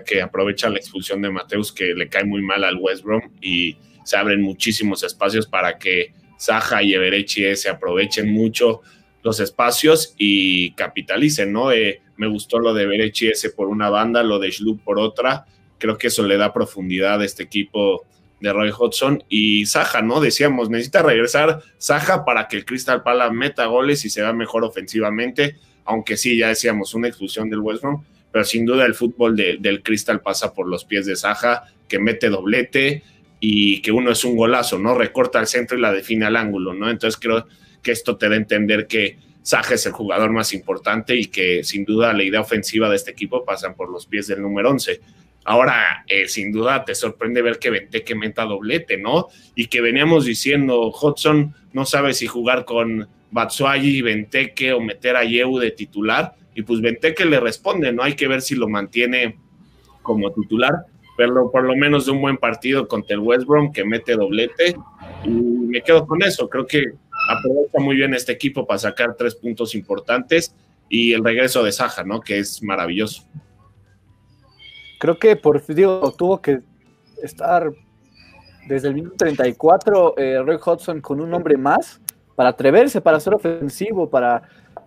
S2: que aprovecha la expulsión de Mateus, que le cae muy mal al West Brom y se abren muchísimos espacios para que Saja y Everechi se aprovechen mucho los espacios y capitalicen, ¿no? Eh, me gustó lo de Everechi por una banda, lo de Schlup por otra. Creo que eso le da profundidad a este equipo de Roy Hodgson y Saja, ¿no? Decíamos, necesita regresar Saja para que el Crystal Palace meta goles y se vea mejor ofensivamente aunque sí, ya decíamos, una exclusión del West Brom, pero sin duda el fútbol del Crystal pasa por los pies de Saja, que mete doblete, y que uno es un golazo, ¿no? Recorta al centro y la define al ángulo, ¿no? Entonces creo que esto te da a entender que Saja es el jugador más importante y que sin duda la idea ofensiva de este equipo pasan por los pies del número 11. Ahora, eh, sin duda, te sorprende ver que Benteke meta doblete, ¿no? Y que veníamos diciendo, Hudson no sabe si jugar con Batsuagi, Benteke o meter a Yeu de titular. Y pues Benteke le responde, ¿no? Hay que ver si lo mantiene como titular, pero por lo menos de un buen partido contra el West Brom que mete doblete. Y me quedo con eso. Creo que aprovecha muy bien este equipo para sacar tres puntos importantes y el regreso de Saja, ¿no? Que es maravilloso.
S1: Creo que por digo, tuvo que estar desde el minuto 34 eh, Roy Hudson con un hombre más para atreverse, para ser ofensivo, para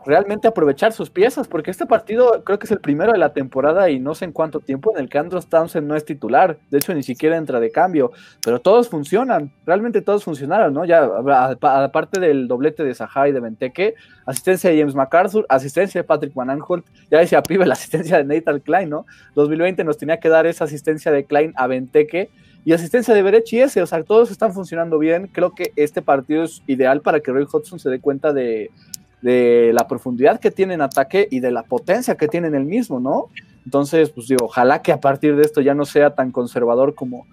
S1: realmente aprovechar sus piezas, porque este partido creo que es el primero de la temporada y no sé en cuánto tiempo en el que Andros Townsend no es titular, de hecho ni siquiera entra de cambio, pero todos funcionan, realmente todos funcionaron, ¿no? Ya aparte del doblete de Saha y de Benteke, asistencia de James MacArthur, asistencia de Patrick Van Aanholt, ya decía Pibe la asistencia de Nathan Klein, ¿no? 2020 nos tenía que dar esa asistencia de Klein a Benteke y asistencia de Berech y ese, o sea, todos están funcionando bien. Creo que este partido es ideal para que Roy Hodgson se dé cuenta de, de la profundidad que tiene en ataque y de la potencia que tiene en el mismo, ¿no? Entonces, pues digo, ojalá que a partir de esto ya no sea tan conservador como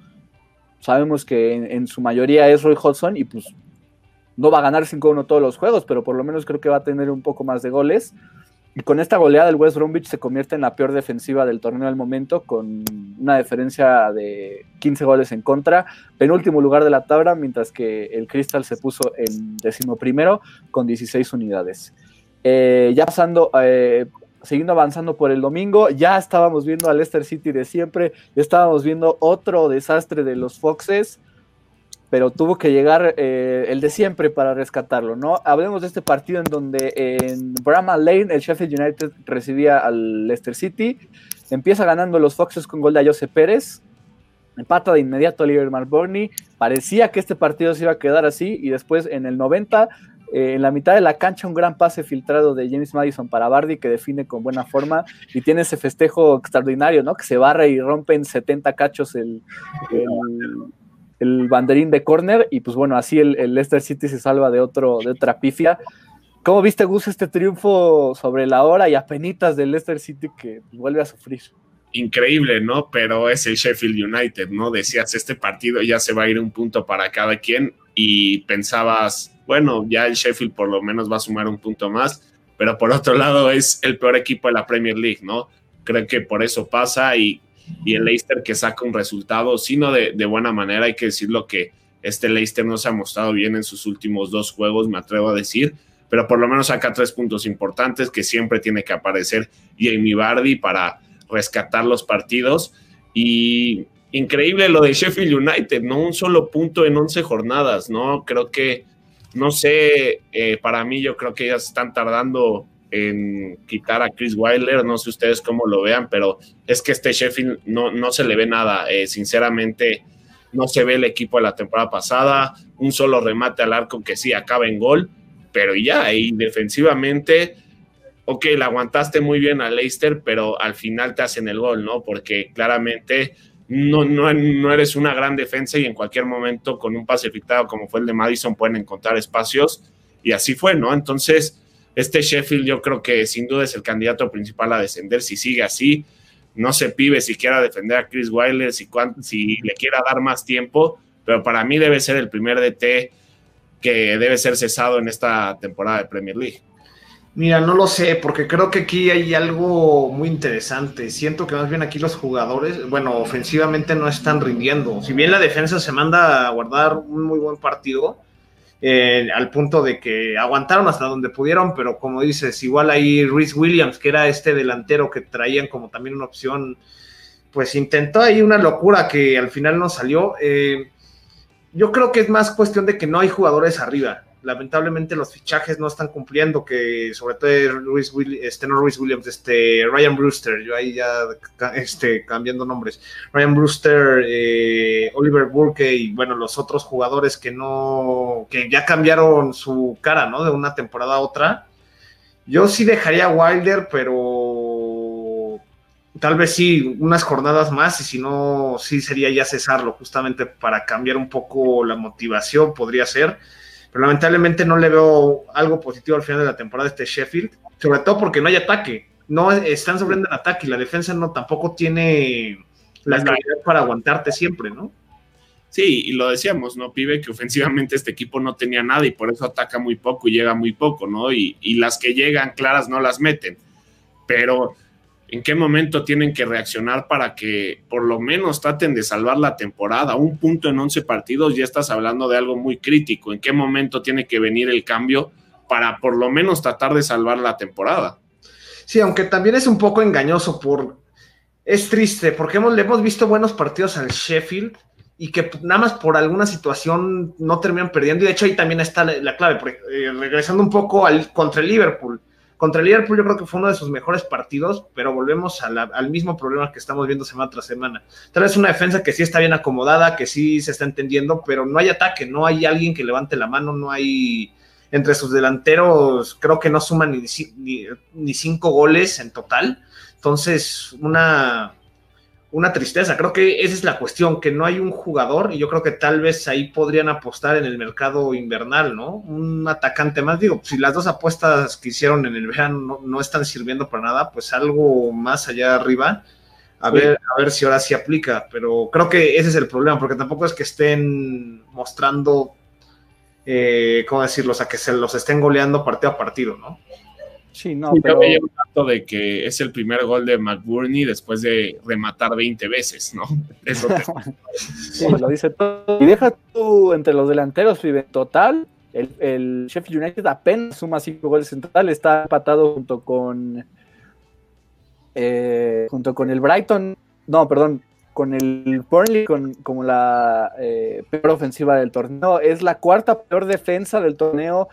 S1: sabemos que en, su mayoría es Roy Hodgson y pues no va a ganar 5-1 todos los juegos, pero por lo menos creo que va a tener un poco más de goles. Y con esta goleada el West Bromwich se convierte en la peor defensiva del torneo al momento, con una diferencia de 15 goles en contra, penúltimo lugar de la tabla, mientras que el Crystal se puso en primero con 16 unidades. Eh, ya pasando, eh, siguiendo avanzando por el domingo, ya estábamos viendo al Leicester City de siempre, estábamos viendo otro desastre de los Foxes pero tuvo que llegar eh, el de siempre para rescatarlo, ¿no? Hablemos de este partido en donde en Brahma Lane el Sheffield United recibía al Leicester City, empieza ganando los Foxes con gol de Jose Pérez, empata de inmediato a Oliver Marborny, parecía que este partido se iba a quedar así y después en el 90 eh, en la mitad de la cancha un gran pase filtrado de James Madison para Bardi que define con buena forma y tiene ese festejo extraordinario, ¿no? Que se barra y rompe en 70 cachos el banderín de córner y pues bueno, así el, Leicester City se salva de, otro, de otra pifia. ¿Cómo viste, Gus, este triunfo sobre la hora y a penitas del Leicester City que vuelve a sufrir?
S2: Increíble, ¿no? Pero es el Sheffield United, ¿no? Decías, este partido ya se va a ir un punto para cada quien y pensabas, bueno, ya el Sheffield por lo menos va a sumar un punto más, pero por otro lado es el peor equipo de la Premier League, ¿no? Creo que por eso pasa y y el Leicester que saca un resultado, sino de, de buena manera, hay que decirlo que este Leicester no se ha mostrado bien en sus últimos dos juegos, me atrevo a decir, pero por lo menos saca tres puntos importantes que siempre tiene que aparecer Jamie Bardi para rescatar los partidos. Y increíble lo de Sheffield United, ¿no? Un solo punto en 11 jornadas, ¿no? Creo que, no sé, eh, para mí yo creo que ya están tardando quitar a Chris Wilder, no sé ustedes cómo lo vean, pero es que este Sheffield no, no se le ve nada, eh, sinceramente no se ve el equipo de la temporada pasada, un solo remate al arco que sí acaba en gol, pero ya, y defensivamente, ok, la aguantaste muy bien a Leicester, pero al final te hacen el gol, ¿no? Porque claramente no, no, no eres una gran defensa y en cualquier momento con un pase como fue el de Madison pueden encontrar espacios y así fue, ¿no? Entonces este Sheffield yo creo que sin duda es el candidato principal a descender si sigue así. No se pibe si quiera defender a Chris Wilder, si, si le quiera dar más tiempo, pero para mí debe ser el primer DT que debe ser cesado en esta temporada de Premier League.
S3: Mira, no lo sé, porque creo que aquí hay algo muy interesante. Siento que más bien aquí los jugadores, bueno, ofensivamente no están rindiendo. Si bien la defensa se manda a guardar un muy buen partido, eh, al punto de que aguantaron hasta donde pudieron, pero como dices, igual ahí Rhys Williams, que era este delantero que traían como también una opción, pues intentó ahí una locura que al final no salió. Eh, yo creo que es más cuestión de que no hay jugadores arriba lamentablemente los fichajes no están cumpliendo, que sobre todo este, no Williams, este, Ryan Brewster, yo ahí ya este, cambiando nombres, Ryan Brewster, eh, Oliver Burke y bueno, los otros jugadores que no, que ya cambiaron su cara, ¿no? De una temporada a otra. Yo sí dejaría a Wilder, pero tal vez sí, unas jornadas más y si no, sí sería ya cesarlo justamente para cambiar un poco la motivación, podría ser. Pero lamentablemente no le veo algo positivo al final de la temporada este Sheffield, sobre todo porque no hay ataque. No están sufriendo el ataque y la defensa no tampoco tiene la calidad para aguantarte siempre, ¿no?
S2: Sí, y lo decíamos, ¿no, pibe? Que ofensivamente este equipo no tenía nada y por eso ataca muy poco y llega muy poco, ¿no? Y, y las que llegan claras no las meten. Pero en qué momento tienen que reaccionar para que por lo menos traten de salvar la temporada. Un punto en 11 partidos, ya estás hablando de algo muy crítico. ¿En qué momento tiene que venir el cambio para por lo menos tratar de salvar la temporada?
S3: Sí, aunque también es un poco engañoso por... Es triste porque hemos, le hemos visto buenos partidos al Sheffield y que nada más por alguna situación no terminan perdiendo. Y de hecho ahí también está la, clave, eh, regresando un poco al, contra el Liverpool contra el Liverpool yo creo que fue uno de sus mejores partidos, pero volvemos al mismo problema que estamos viendo semana tras semana. Tal vez una defensa que sí está bien acomodada, que sí se está entendiendo, pero no hay ataque, no hay alguien que levante la mano, no hay entre sus delanteros, creo que no suman ni, ni, ni cinco goles en total. Entonces, una, una tristeza. Creo que esa es la cuestión, que no hay un jugador y yo creo que tal vez ahí podrían apostar en el mercado invernal, ¿no? Un atacante más, digo, si las dos apuestas que hicieron en el verano no, están sirviendo para nada, pues algo más allá arriba, a ver, a ver si ahora sí aplica, pero creo que ese es el problema, porque tampoco es que estén mostrando, eh, ¿cómo decirlo? O sea, que se los estén goleando partido a partido, ¿no?
S2: Sí, no, pero... Yo un dato de que es el primer gol de McBurney después de rematar 20 veces, ¿no? Eso
S1: sí, lo dice todo. Y deja tú entre los delanteros, en total, el, el, Sheffield United apenas suma 5 goles en total, está empatado junto con eh, junto con el Brighton, no, perdón, con el Burnley con, como la eh, peor ofensiva del torneo, es la cuarta peor defensa del torneo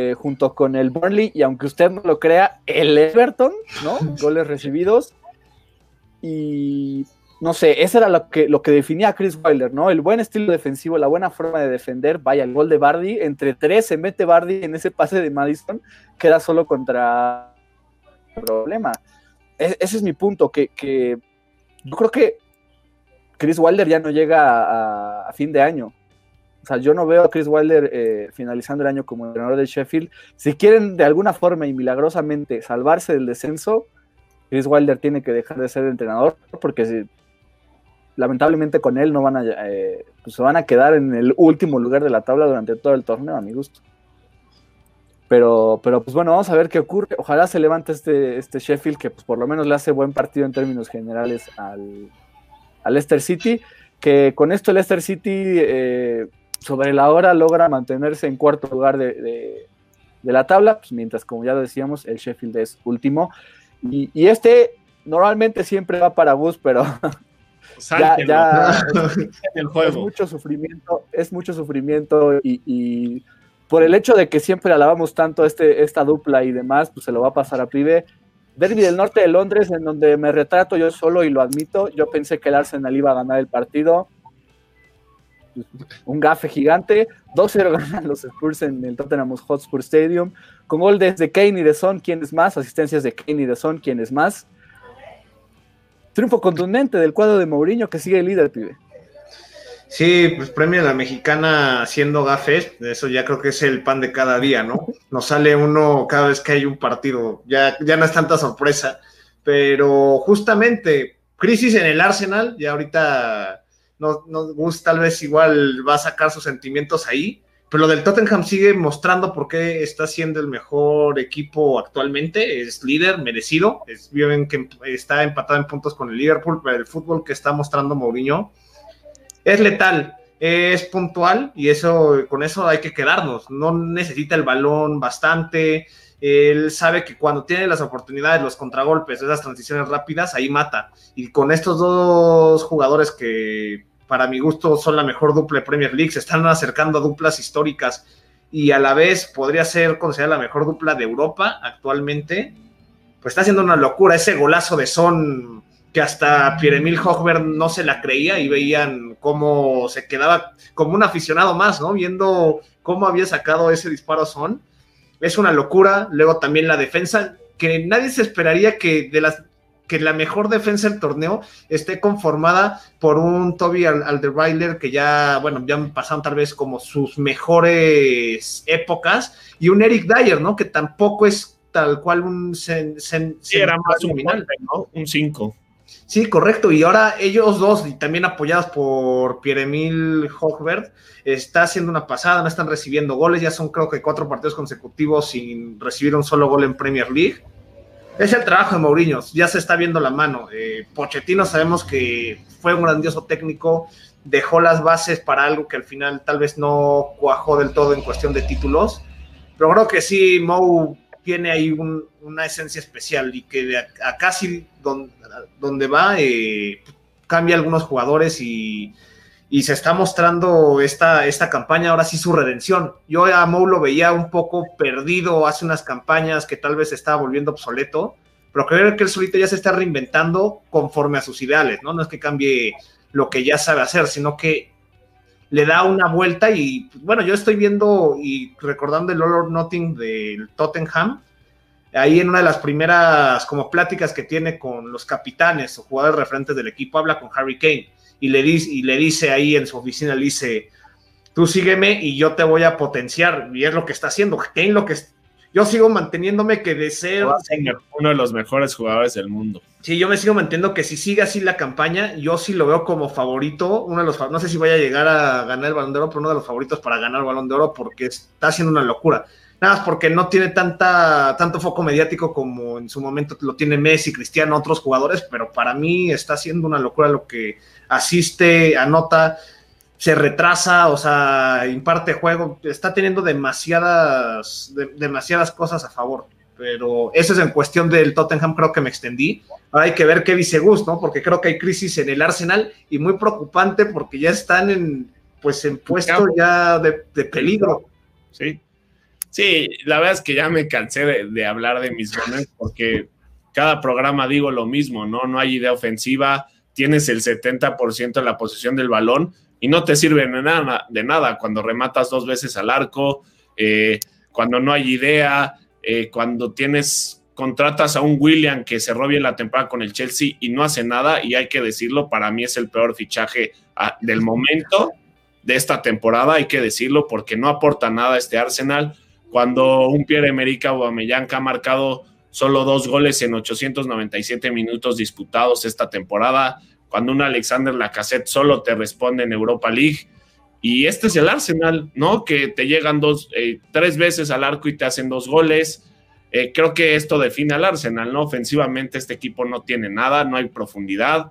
S1: eh, junto con el Burnley y aunque usted no lo crea, el Everton, ¿no? Goles recibidos. Y no sé, eso era lo que, lo que definía a Chris Wilder, ¿no? El buen estilo defensivo, la buena forma de defender, vaya, el gol de Bardi, entre tres se mete Bardi en ese pase de Madison, queda solo contra el problema. E, ese es mi punto, que, que, yo creo que Chris Wilder ya no llega a fin de año. O sea, yo no veo a Chris Wilder eh, finalizando el año como entrenador del Sheffield. Si quieren de alguna forma y milagrosamente salvarse del descenso, Chris Wilder tiene que dejar de ser entrenador porque lamentablemente con él no van a, eh, pues se van a quedar en el último lugar de la tabla durante todo el torneo, a mi gusto. Pero, pero pues bueno, vamos a ver qué ocurre. Ojalá se levante este, este Sheffield que pues por lo menos le hace buen partido en términos generales al, al Leicester City. Que con esto el Leicester City eh, sobre la hora logra mantenerse en cuarto lugar de, la tabla, pues, mientras como ya decíamos, el Sheffield es último. Y, este normalmente siempre va para bus, pero ya, es, mucho sufrimiento, es mucho sufrimiento y, por el hecho de que siempre alabamos tanto este, esta dupla y demás, pues se lo va a pasar a Pibe. Derby del norte de Londres, en donde me retrato yo solo y lo admito, yo pensé que el Arsenal iba a ganar el partido, un gafe gigante. 2-0 ganan los Spurs en el Tottenham Hotspur Stadium. Con gol desde Kane y de Son, ¿quién es más? Asistencias de Kane y de Son, ¿quién es más? Triunfo contundente del cuadro de Mourinho que sigue el líder, pibe.
S3: Sí, pues premia a la mexicana haciendo gafes, eso ya creo que es el pan de cada día, ¿no? Nos sale uno cada vez que hay un partido, ya, ya no es tanta sorpresa, pero justamente crisis en el Arsenal, ya ahorita no, no, tal vez igual va a sacar sus sentimientos ahí, pero lo del Tottenham sigue mostrando por qué está siendo el mejor equipo actualmente, es líder, merecido, es bien que está empatado en puntos con el Liverpool, pero el fútbol que está mostrando Mourinho es letal, es puntual y eso con eso hay que quedarnos, no necesita el balón bastante, él sabe que cuando tiene las oportunidades, los contragolpes, esas transiciones rápidas, ahí mata. Y con estos dos jugadores que para mi gusto son la mejor dupla de Premier League, se están acercando a duplas históricas y a la vez podría ser considerada la mejor dupla de Europa actualmente, pues está haciendo una locura. Ese golazo de Son que hasta Pierre-Emile Hochberg no se la creía y veían cómo se quedaba como un aficionado más, ¿no? Viendo cómo había sacado ese disparo Son es una locura. Luego también la defensa, que nadie se esperaría que de las que la mejor defensa del torneo esté conformada por un Toby Alderweiler que ya, bueno, ya pasaron tal vez como sus mejores épocas, y un Eric Dyer, ¿no? Que tampoco es tal cual un...
S2: sí, era más un ¿no? Un 5.
S3: Sí, correcto. Y ahora ellos dos, y también apoyados por Pierre-Emile Hochberg, está haciendo una pasada, no están recibiendo goles, ya son creo que cuatro partidos consecutivos sin recibir un solo gol en Premier League. Es el trabajo de Mourinho, ya se está viendo la mano. Eh, Pochettino sabemos que fue un grandioso técnico, dejó las bases para algo que al final tal vez no cuajó del todo en cuestión de títulos, pero creo que sí, Mou tiene ahí una esencia especial y que a, casi donde, va eh, cambia algunos jugadores y, se está mostrando esta, esta campaña, ahora sí su redención. Yo a Mou lo veía un poco perdido hace unas campañas que tal vez estaba volviendo obsoleto, pero creo que él solito ya se está reinventando conforme a sus ideales, ¿no? No es que cambie lo que ya sabe hacer, sino que le da una vuelta y bueno, yo estoy viendo y recordando el All or Nothing del Tottenham, ahí en una de las primeras como pláticas que tiene con los capitanes o jugadores referentes del equipo, habla con Harry Kane y le, dice, y le dice ahí en su oficina, le dice, tú sígueme y yo te voy a potenciar, y es lo que está haciendo. Kane lo que yo sigo manteniéndome que de ser
S2: uno de los mejores jugadores del mundo.
S3: Sí, yo me sigo manteniendo que si sigue así la campaña, yo sí lo veo como favorito, uno de los no sé si vaya a llegar a ganar el Balón de Oro, pero uno de los favoritos para ganar el Balón de Oro porque está haciendo una locura. Nada más porque no tiene tanta, tanto foco mediático como en su momento lo tiene Messi, Cristiano, otros jugadores, pero para mí está haciendo una locura lo que asiste, anota, se retrasa, o sea, imparte juego, está teniendo demasiadas, demasiadas cosas a favor. Pero eso es en cuestión del Tottenham, creo que me extendí. Ahora hay que ver qué dice Gus, ¿no? Porque creo que hay crisis en el Arsenal y muy preocupante porque ya están en, pues, en puesto ya de, peligro.
S2: Sí. Sí, la verdad es que ya me cansé de, hablar de mis momentos porque cada programa digo lo mismo, ¿no? No hay idea ofensiva, tienes el 70% de la posición del balón, y no te sirve de nada, de nada cuando rematas dos veces al arco, eh, cuando no hay idea, eh, cuando tienes, contratas a un William que cerró bien la temporada con el Chelsea y no hace nada, y hay que decirlo, para mí es el peor fichaje ah, del momento de esta temporada, hay que decirlo, porque no aporta nada a este Arsenal. Cuando un Pierre-Emerick Aubameyang ha marcado solo dos goles en 897 minutos disputados esta temporada, cuando un Alexander Lacazette solo te responde en Europa League. Y este es el Arsenal, ¿no? Que te llegan dos, eh, tres veces al arco y te hacen dos goles. Eh, creo que esto define al Arsenal, ¿no? Ofensivamente este equipo no tiene nada, no hay profundidad.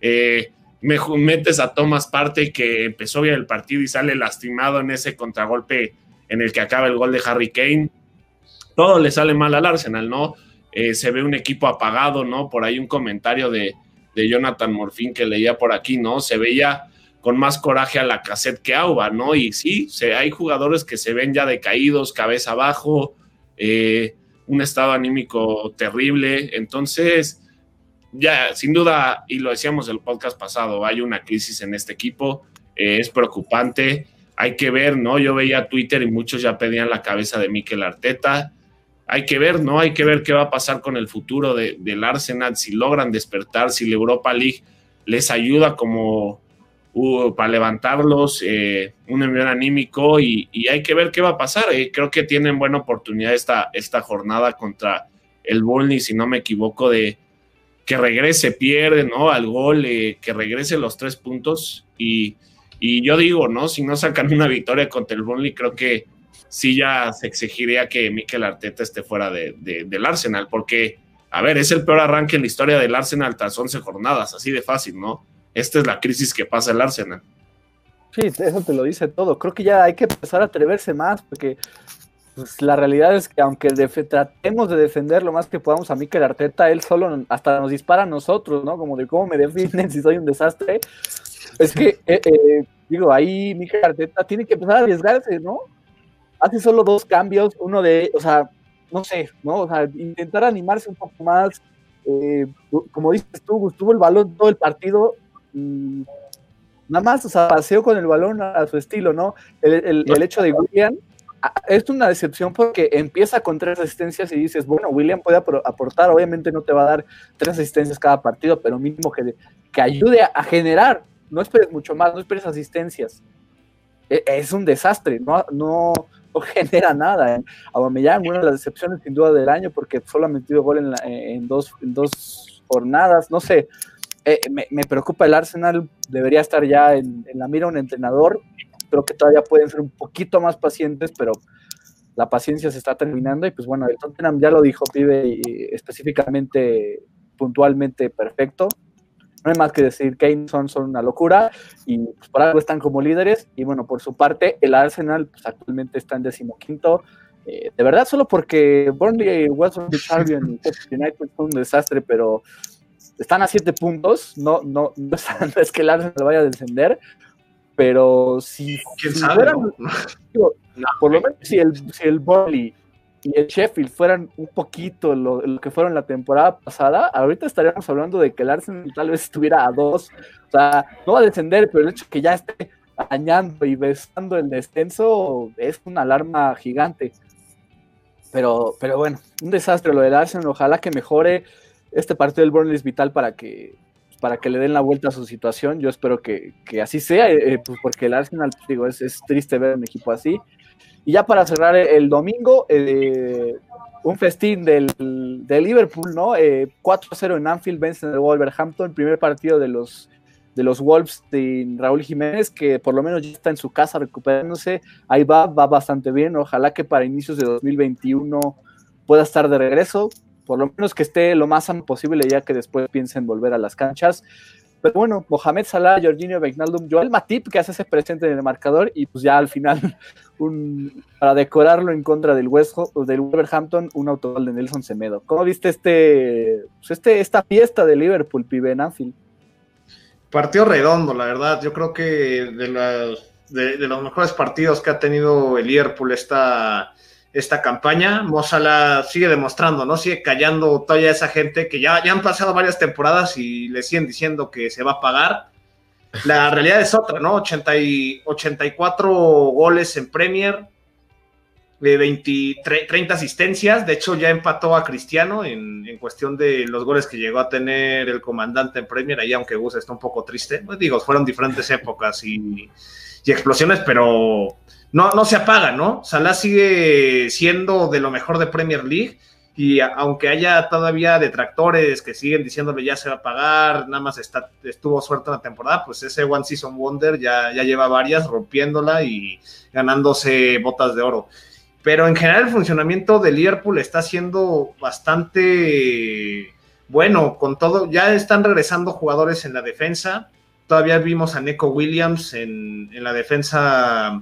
S2: Eh, me metes a Thomas Parte que empezó bien el partido y sale lastimado en ese contragolpe en el que acaba el gol de Harry Kane. Todo le sale mal al Arsenal, ¿no? se ve un equipo apagado, ¿no? Por ahí un comentario de, de Jonathan Morfín que leía por aquí, ¿no? Se veía con más coraje a la cassette que Auba, ¿no? Y sí, hay jugadores que se ven ya decaídos, cabeza abajo, eh, un estado anímico terrible. Entonces, ya, sin duda, y lo decíamos el podcast pasado, hay una crisis en este equipo, eh, es preocupante. Hay que ver, ¿no? Yo veía Twitter y muchos ya pedían la cabeza de Mikel Arteta hay que ver, ¿no? Hay que ver qué va a pasar con el futuro del Arsenal, si logran despertar, si la Europa League les ayuda como uh, para levantarlos, eh, un envío anímico y, hay que ver qué va a pasar. Eh. Creo que tienen buena oportunidad esta, esta jornada contra el Burnley, si no me equivoco, de que regrese, pierde, ¿no? Al gol, eh, que regrese los tres puntos y, y yo digo, ¿no? Si no sacan una victoria contra el Burnley, creo que sí ya se exigiría que Mikel Arteta esté fuera de, del Arsenal, porque, a ver, es el peor arranque en la historia del Arsenal tras 11 jornadas, así de fácil, ¿no? Esta es la crisis que pasa el Arsenal.
S1: Sí, eso te lo dice todo. Creo que ya hay que empezar a atreverse más, porque pues, la realidad es que aunque tratemos de defender lo más que podamos a Mikel Arteta, él solo hasta nos dispara a nosotros, ¿no? Como de cómo me defienden si soy un desastre. Es que, eh, eh, digo, ahí Mikel Arteta tiene que empezar a arriesgarse, ¿no? Hace solo dos cambios, uno de, o sea, no sé, ¿no? O sea, intentar animarse un poco más. Eh, como dices tú, tuvo el balón todo el partido nada más, o sea, paseó con el balón a, su estilo, ¿no? El, hecho de William, es una decepción porque empieza con tres asistencias y dices, bueno, William puede aportar, obviamente no te va a dar tres asistencias cada partido, pero mínimo que, que ayude a, generar, no esperes mucho más, no esperes asistencias. E, es, un desastre, no, no, genera nada. Aubameyang, una de las decepciones sin duda del año porque solo ha metido gol en, en, dos, en dos jornadas, no sé. Eh, me, me, preocupa el Arsenal, debería estar ya en, en la mira un entrenador creo que todavía pueden ser un poquito más pacientes, pero la paciencia se está terminando y pues bueno, el Tottenham ya lo dijo, pibe específicamente, puntualmente perfecto. No hay más que decir, Kane son, son una locura y pues, por algo están como líderes. Y bueno, por su parte, el Arsenal pues, actualmente está en decimoquinto. Eh, de verdad, solo porque Burnley, West Bromwich Albion y United son un desastre, pero están a siete puntos. No, no, no es que el Arsenal vaya a descender, pero si, fueran, por lo menos si el, si el Burnley y el Sheffield fueran un poquito lo, que fueron la temporada pasada, ahorita estaríamos hablando de que el Arsenal tal vez estuviera a dos, o sea, no va a descender, pero el hecho que ya esté dañando y besando el descenso es una alarma gigante. Pero, pero bueno, un desastre lo del Arsenal, ojalá que mejore. Este partido del Burnley es vital para que para que le den la vuelta a su situación. Yo espero que, así sea, eh, pues porque el Arsenal, digo, es, es, triste ver un equipo así. Y ya para cerrar el domingo, eh, un festín del, Liverpool, ¿no? 4-0 en Anfield, vence en el Wolverhampton, primer partido de los, de los Wolves de Raúl Jiménez, que por lo menos ya está en su casa recuperándose. Ahí va, va bastante bien. Ojalá que para inicios de 2021 pueda estar de regreso por lo menos que esté lo más sano posible, ya que después piensen volver a las canchas. Pero bueno, Mohamed Salah, Jorginho Wijnaldum, Joel Matip, que hace ese presente en el marcador, y pues ya al final, para decorarlo en contra del, West, del Wolverhampton, un autogol de Nelson Semedo. ¿Cómo viste este, pues este, esta fiesta de Liverpool, pibe, en Anfield?
S3: Partido redondo, la verdad. Yo creo que de, de los mejores partidos que ha tenido el Liverpool esta esta campaña. Mozala sigue demostrando, ¿no? Sigue callando todavía esa gente que ya, ya han pasado varias temporadas y le siguen diciendo que se va a pagar. La realidad es otra, ¿no? 80 y, 84 goles en Premier, de 20, 30 asistencias. De hecho, ya empató a Cristiano en, en, cuestión de los goles que llegó a tener el comandante en Premier. Ahí, aunque Gus está un poco triste, pues digo, fueron diferentes épocas y, y explosiones, pero no, no se apaga, ¿no? Salah sigue siendo de lo mejor de Premier League y aunque haya todavía detractores que siguen diciéndole ya se va a pagar, nada más está, estuvo suerte en la temporada, pues ese One Season Wonder ya, ya lleva varias rompiéndola y ganándose botas de oro. Pero en general el funcionamiento de Liverpool está siendo bastante bueno con todo. Ya están regresando jugadores en la defensa. Todavía vimos a Neko Williams en, en la defensa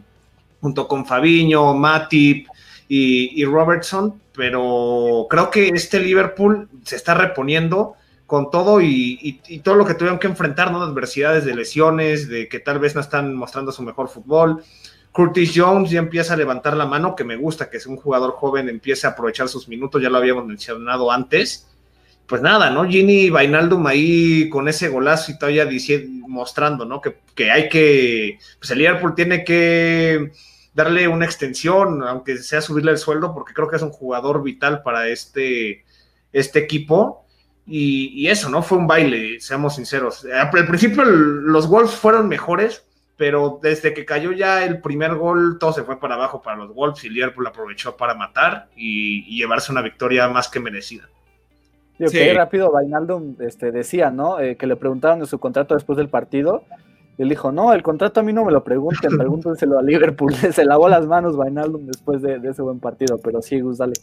S3: junto con Fabiño, Matip y, Robertson, pero creo que este Liverpool se está reponiendo con todo y, todo lo que tuvieron que enfrentar, ¿no? Adversidades de lesiones, de que tal vez no están mostrando su mejor fútbol. Curtis Jones ya empieza a levantar la mano, que me gusta que es un jugador joven empiece a aprovechar sus minutos, ya lo habíamos mencionado antes. Pues nada, ¿no? Ginny Vainaldum ahí con ese golazo y todavía mostrando, ¿no? Que, que hay que, pues el Liverpool tiene que darle una extensión, aunque sea subirle el sueldo, porque creo que es un jugador vital para este, este equipo. Y, eso, ¿no? Fue un baile, seamos sinceros. Al principio los Wolves fueron mejores, pero desde que cayó ya el primer gol, todo se fue para abajo para los Wolves y Liverpool aprovechó para matar y, llevarse una victoria más que merecida.
S1: sí. rápido, Vainaldo este, decía, ¿no? Eh, que le preguntaron de su contrato después del partido él dijo, no, el contrato a mí no me lo pregunten, pregúntenselo a Liverpool. Se lavó las manos Vainaldum después de, ese buen partido, pero sí, Gus, dale.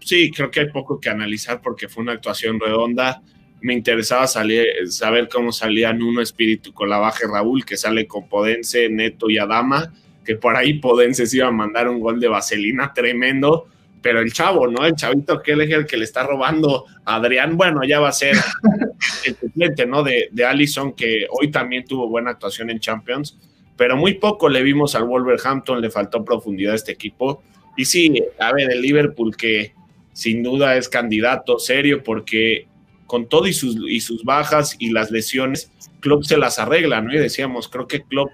S2: sí, creo que hay poco que analizar porque fue una actuación redonda. Me interesaba salir, saber cómo salía Nuno Espíritu con la baja Raúl, que sale con Podense, Neto y Adama, que por ahí Podense se iba a mandar un gol de vaselina tremendo pero el chavo, ¿no? El chavito que es el que le está robando a Adrián, bueno, ya va a ser el suplente, ¿no? De, de Allison, que hoy también tuvo buena actuación en Champions, pero muy poco le vimos al Wolverhampton, le faltó profundidad a este equipo. Y sí, a ver, el Liverpool que sin duda es candidato serio porque con todo y sus, y sus bajas y las lesiones, Klopp se las arregla, ¿no? Y decíamos, creo que Klopp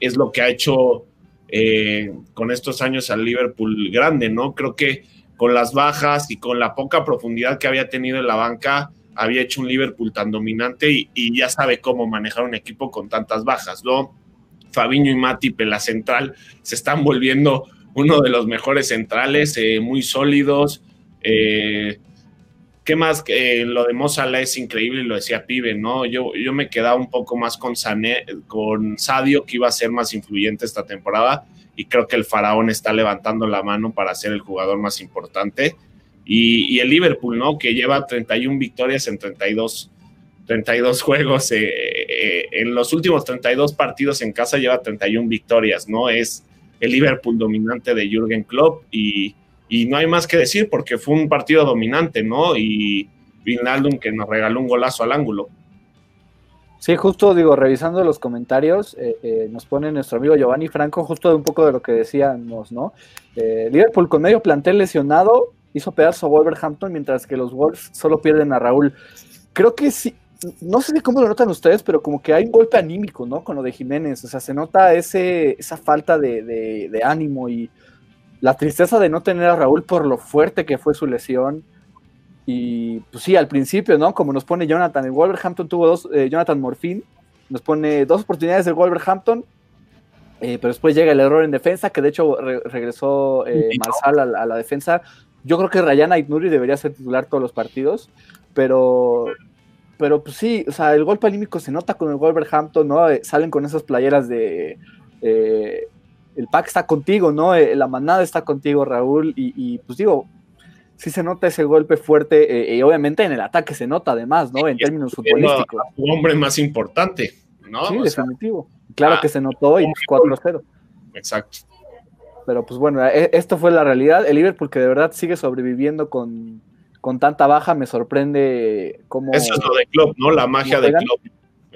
S2: es lo que ha hecho eh, con estos años al Liverpool grande, ¿no? Creo que con las bajas y con la poca profundidad que había tenido en la banca, había hecho un Liverpool tan dominante y, ya sabe cómo manejar un equipo con tantas bajas, ¿no? Fabiño y Matip en la central se están volviendo uno de los mejores centrales, eh, muy sólidos. Eh, ¿Qué más? Eh, lo de Mozala es increíble, lo decía Pibe, ¿no? Yo, yo me quedaba un poco más con, Sané, con Sadio, que iba a ser más influyente esta temporada, y creo que el Faraón está levantando la mano para ser el jugador más importante. Y, el Liverpool, ¿no? Que lleva 31 victorias en 32, 32 juegos. Eh, eh, en los últimos 32 partidos en casa lleva 31 victorias, ¿no? Es el Liverpool dominante de Jürgen Klopp y y no hay más que decir porque fue un partido dominante, ¿no? Y Vinaldum que nos regaló un golazo al ángulo.
S1: Sí, justo digo, revisando los comentarios, eh, eh, nos pone nuestro amigo Giovanni Franco, justo de un poco de lo que decíamos, ¿no? Eh, Liverpool con medio plantel lesionado hizo pedazo a Wolverhampton, mientras que los Wolves solo pierden a Raúl. Creo que sí, no sé cómo lo notan ustedes, pero como que hay un golpe anímico, ¿no? Con lo de Jiménez, o sea, se nota ese, esa falta de, de ánimo y la tristeza de no tener a Raúl por lo fuerte que fue su lesión. Y pues sí, al principio, ¿no? Como nos pone Jonathan, el Wolverhampton tuvo dos, eh, Jonathan Morfin, nos pone dos oportunidades de Wolverhampton, eh, pero después llega el error en defensa, que de hecho regresó eh, Marsal a, la defensa. Yo creo que Rayana Nuri debería ser titular todos los partidos, pero, pero pues sí, o sea, el golpe anímico se nota con el Wolverhampton, ¿no? salen con esas playeras de el pack está contigo, ¿no? Eh, la manada está contigo, Raúl, y, pues digo, sí se nota ese golpe fuerte, eh, y obviamente en el ataque se nota además, ¿no? En términos futbolísticos.
S2: Un hombre más importante, ¿no?
S1: Sí, definitivo. claro ah, que se notó y 4-0.
S2: Exacto.
S1: Pero pues bueno, e, esto fue la realidad. El Liverpool que de verdad sigue sobreviviendo con, con tanta baja, me sorprende cómo...
S2: Eso es lo de club, ¿no? La magia de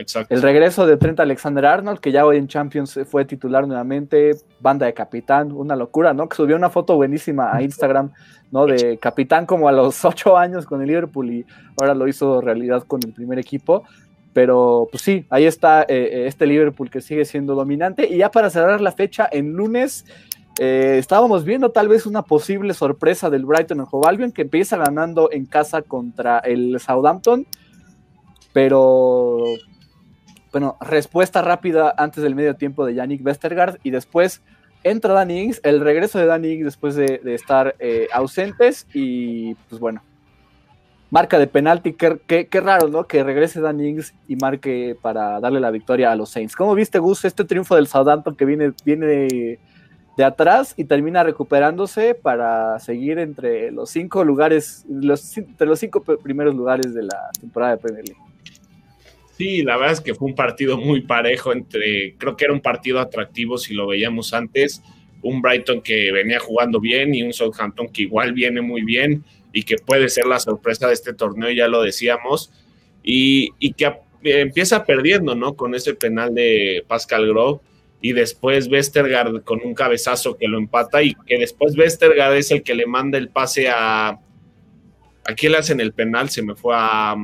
S2: club.
S1: El regreso de Trent Alexander Arnold, que ya hoy en Champions fue titular nuevamente, banda de capitán, una locura, ¿no? Que subió una foto buenísima a Instagram, ¿no? De capitán como a los ocho años con el Liverpool y ahora lo hizo realidad con el primer equipo. Pero pues sí, ahí está eh, eh, este Liverpool que sigue siendo dominante. Y ya para cerrar la fecha, en lunes eh, estábamos viendo tal vez una posible sorpresa del Brighton en Hove Albion que empieza ganando en casa contra el Southampton. Pero bueno, respuesta rápida antes del medio tiempo de Yannick Westergaard y después entra Danny Ings, el regreso de Danny Ings después de, estar eh, ausentes y pues bueno, marca de penalti, qué, raro, ¿no? Que regrese Danny Ings y marque para darle la victoria a los Saints. ¿Cómo viste, Gus, este triunfo del Southampton que viene, viene de, atrás y termina recuperándose para seguir entre los cinco lugares, entre los cinco primeros lugares de la temporada de Premier League?
S2: Sí, la verdad es que fue un partido muy parejo entre, creo que era un partido atractivo si lo veíamos antes, un Brighton que venía jugando bien y un Southampton que igual viene muy bien y que puede ser la sorpresa de este torneo, ya lo decíamos, y, que empieza perdiendo, ¿no? Con ese penal de Pascal Grove y después Westergaard con un cabezazo que lo empata y que después Westergaard es el que le manda el pase a... ¿A quién le hacen el penal? Se me fue a...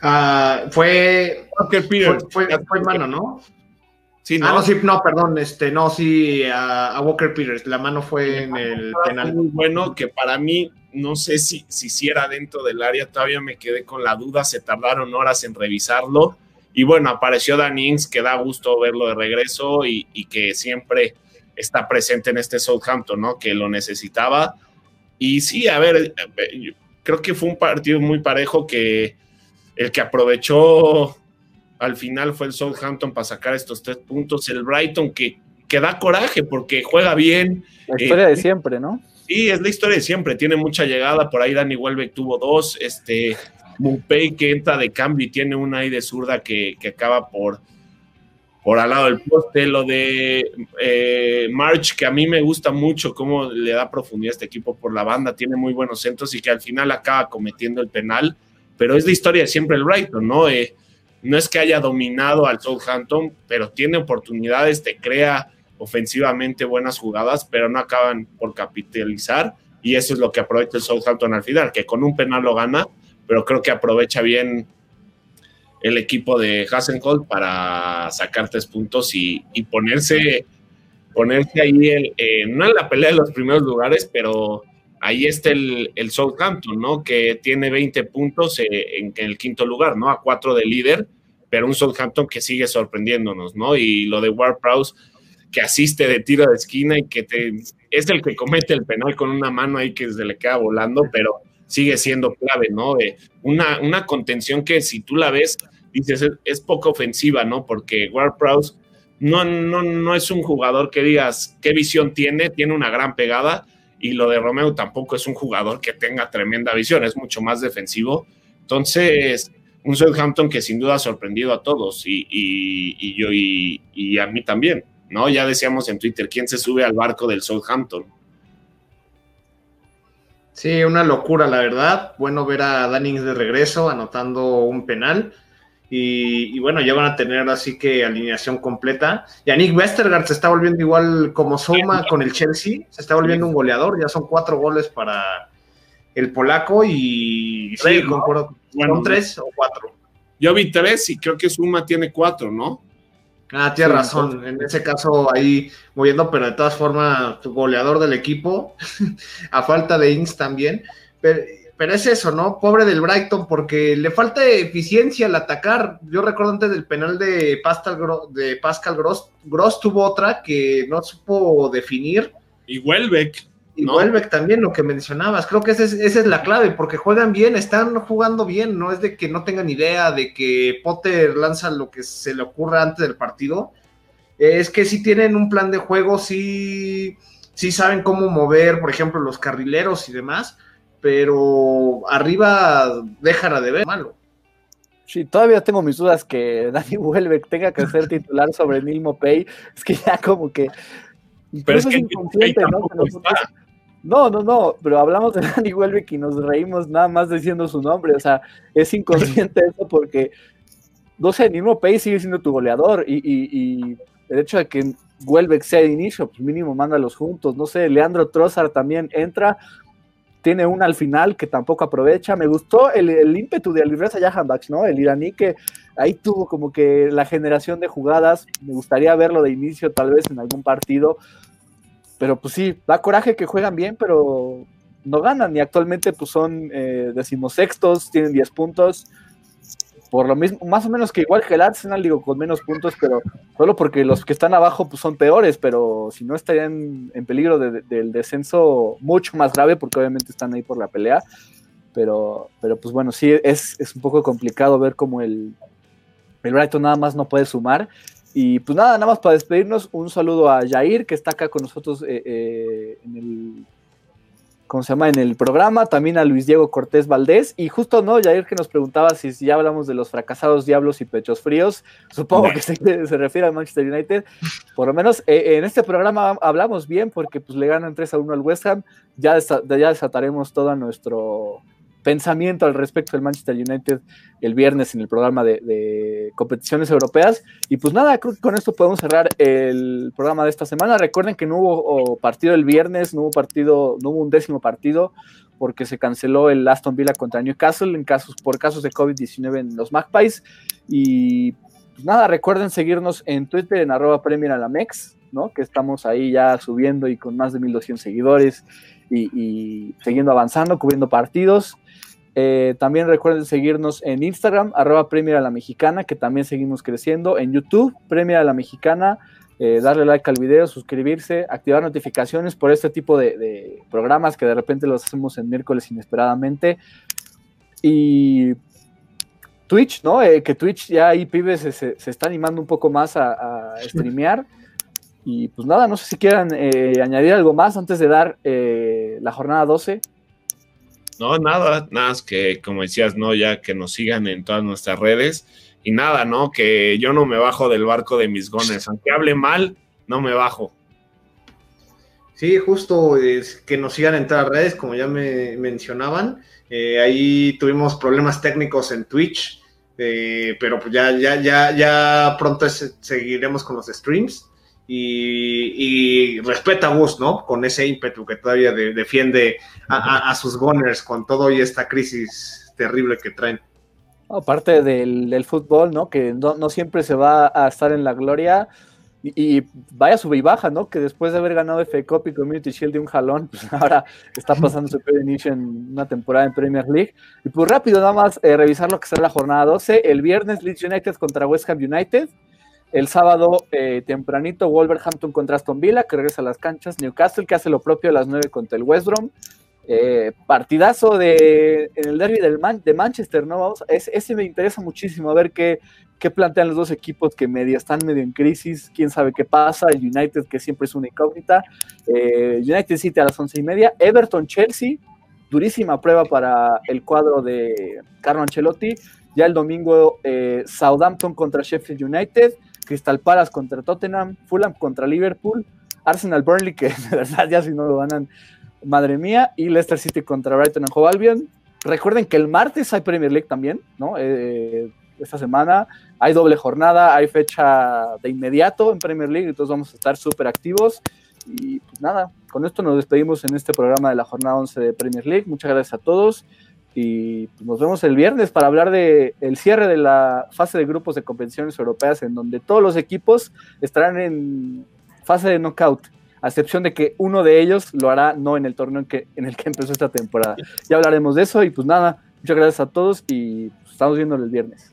S3: Ah, fue, fue, fue, mano, ¿no? Sí, ¿no? Ah, no, sí, no, perdón, este, no, sí, a, Walker Peters, la mano fue en el penal.
S2: Muy bueno, que para mí, no sé si, si era dentro del área, todavía me quedé con la duda, se tardaron horas en revisarlo, y bueno, apareció Dan Ings, que da gusto verlo de regreso y, y que siempre está presente en este Southampton, ¿no? Que lo necesitaba. Y sí, a ver, eh, creo que fue un partido muy parejo que el que aprovechó al final fue el Southampton para sacar estos tres puntos. El Brighton que, que da coraje porque juega bien.
S1: La historia de eh, siempre, ¿no?
S2: Sí, es la historia de siempre. Tiene mucha llegada. Por ahí Danny Welbeck tuvo dos. Este Mupei que entra de cambio y tiene una ahí de zurda que, acaba por, por al lado del poste. Lo de eh, March, que a mí me gusta mucho cómo le da profundidad a este equipo por la banda. Tiene muy buenos centros y que al final acaba cometiendo el penal pero es la historia de siempre el Brighton, ¿no? Eh, no es que haya dominado al Southampton, pero tiene oportunidades, te crea ofensivamente buenas jugadas, pero no acaban por capitalizar y eso es lo que aprovecha el Southampton al final, que con un penal lo gana, pero creo que aprovecha bien el equipo de Hassenholt para sacar tres puntos y, ponerse ponerse ahí, el, eh, no en la pelea de los primeros lugares, pero ahí está el, el Southampton, ¿no? Que tiene 20 puntos eh, en, el quinto lugar, ¿no? A cuatro de líder, pero un Southampton que sigue sorprendiéndonos, ¿no? Y lo de Ward Prowse, que asiste de tiro de esquina y que es el que comete el penal con una mano ahí que se le queda volando, pero sigue siendo clave, ¿no? Una, una contención que si tú la ves, dices, es, poco ofensiva, ¿no? Porque Ward Prowse no, no, no es un jugador que digas qué visión tiene, tiene una gran pegada, y lo de Romeo tampoco es un jugador que tenga tremenda visión, es mucho más defensivo. Entonces, un Southampton que sin duda ha sorprendido a todos y, yo y, a mí también, ¿no? Ya decíamos en Twitter, ¿quién se sube al barco del Southampton?
S3: Sí, una locura, la verdad. Bueno ver a Dannings de regreso anotando un penal. Y, bueno, ya van a tener así que alineación completa. Y a Nick Westergaard se está volviendo igual como Soma con el Chelsea, se está volviendo un goleador, ya son cuatro goles para el polaco y sí, concuerdo, bueno, tres o cuatro.
S2: Yo vi tres y creo que Suma tiene cuatro, ¿no?
S3: Ah, tiene razón, en ese caso ahí moviendo, pero de todas formas, goleador del equipo, a falta de Ings también. Pero, pero es eso, ¿no? Pobre del Brighton, porque le falta eficiencia al atacar. Yo recuerdo antes del penal de Pascal, de Pascal Gross, Gross tuvo otra que no supo definir.
S2: Y Welbeck.
S3: Y Welbeck también, lo que mencionabas. Creo que esa es, esa es la clave, porque juegan bien, están jugando bien. No es de que no tengan idea de que Potter lanza lo que se le ocurra antes del partido. Es que si tienen un plan de juego, sí, sí saben cómo mover, por ejemplo, los carrileros y demás pero arriba dejará de ver malo.
S1: Sí, todavía tengo mis dudas que Dani Welbeck tenga que ser titular sobre Neil Mopey. Es que ya como que.
S2: Pero es, que inconsciente, ¿no?
S1: No, no, no, pero hablamos de Dani Welbeck y nos reímos nada más diciendo su nombre. O sea, es inconsciente eso porque, no sé, Neil Mopey sigue siendo tu goleador y, y, el hecho de que Welbeck sea de inicio, pues mínimo mándalos juntos. No sé, Leandro Trossard también entra, tiene una al final que tampoco aprovecha. Me gustó el, ímpetu de Alireza Jahanbakhsh, ¿no? El iraní que ahí tuvo como que la generación de jugadas. Me gustaría verlo de inicio, tal vez en algún partido. Pero pues sí, da coraje que juegan bien, pero no ganan. Y actualmente pues son eh, decimosextos, tienen 10 puntos por lo mismo, más o menos que igual que el Arsenal, digo, con menos puntos, pero solo porque los que están abajo pues, son peores, pero si no estarían en peligro del descenso mucho más grave, porque obviamente están ahí por la pelea. Pero, pero pues bueno, sí, es, un poco complicado ver cómo el, el Brighton nada más no puede sumar. Y pues nada, nada más para despedirnos, un saludo a Jair, que está acá con nosotros eh, eh, en el ¿cómo se llama? En el programa, también a Luis Diego Cortés Valdés, y justo, ¿no? Jair que nos preguntaba si, ya hablamos de los fracasados diablos y pechos fríos, supongo que se, refiere al Manchester United, por lo menos eh, en este programa hablamos bien porque pues le ganan 3 a 1 al West Ham, ya, ya desataremos todo nuestro pensamiento al respecto del Manchester United el viernes en el programa de, competiciones europeas. Y pues nada, creo que con esto podemos cerrar el programa de esta semana. Recuerden que no hubo partido el viernes, no hubo partido, no hubo un décimo partido porque se canceló el Aston Villa contra Newcastle en casos, por casos de COVID-19 en los Magpies. Y pues nada, recuerden seguirnos en Twitter en arroba Premier ¿no? Que estamos ahí ya subiendo y con más de 1200 seguidores y, y siguiendo avanzando, cubriendo partidos. Eh, también recuerden seguirnos en Instagram, arroba Premier a la Mexicana, que también seguimos creciendo. En YouTube, Premier a la Mexicana. Eh, darle like al video, suscribirse, activar notificaciones por este tipo de, programas que de repente los hacemos en miércoles inesperadamente. Y Twitch, ¿no? Eh, que Twitch ya ahí pibes se, está animando un poco más a, streamear. Y pues nada, no sé si quieran añadir algo más antes de dar la jornada 12.
S2: No, nada, nada, es que como decías, no, ya que nos sigan en todas nuestras redes y nada, ¿no? Que yo no me bajo del barco de mis gones, aunque hable mal, no me bajo.
S3: Sí, justo es que nos sigan en todas las redes, como ya me mencionaban. Eh, ahí tuvimos problemas técnicos en Twitch, eh, pero pues ya, ya, ya, ya pronto seguiremos con los streams y, respeta a Bus, ¿no? Con ese ímpetu que todavía defiende a, sus Gunners con todo y esta crisis terrible que traen.
S1: Aparte del, fútbol, ¿no? Que no, siempre se va a estar en la gloria. y, vaya sube y baja, ¿no? Que después de haber ganado FA Cup y Community Shield de un jalón, pues ahora está pasando su peor inicio en una temporada en Premier League. Y pues rápido, nada más eh, revisar lo que será la jornada 12. El viernes Leeds United contra West Ham United. El sábado eh, tempranito Wolverhampton contra Aston Villa, que regresa a las canchas. Newcastle, que hace lo propio a las 9 contra el West Brom. Eh, partidazo de, en el derby de Manchester, ¿no? Vamos, ese me interesa muchísimo, a ver qué, qué plantean los dos equipos que medio están medio en crisis, quién sabe qué pasa, el United que siempre es una incógnita, eh, United City a las once y media, Everton Chelsea, durísima prueba para el cuadro de Carlo Ancelotti, ya el domingo Southampton contra Sheffield United, Crystal Palace contra Tottenham, Fulham contra Liverpool, Arsenal Burnley, que de verdad ya si no lo ganan, madre mía, y Leicester City contra Brighton and Hove Albion. Recuerden que el martes hay Premier League también, ¿no? Eh, esta semana. Hay doble jornada, hay fecha de inmediato en Premier League, entonces vamos a estar súper activos. Y pues nada, con esto nos despedimos en este programa de la jornada 11 de Premier League. Muchas gracias a todos y nos vemos el viernes para hablar de el cierre de la fase de grupos de competiciones europeas en donde todos los equipos estarán en fase de knockout, a excepción de que uno de ellos lo hará no en el torneo en, que, en el que empezó esta temporada. Ya hablaremos de eso y pues nada, muchas gracias a todos y pues, estamos viendo el viernes.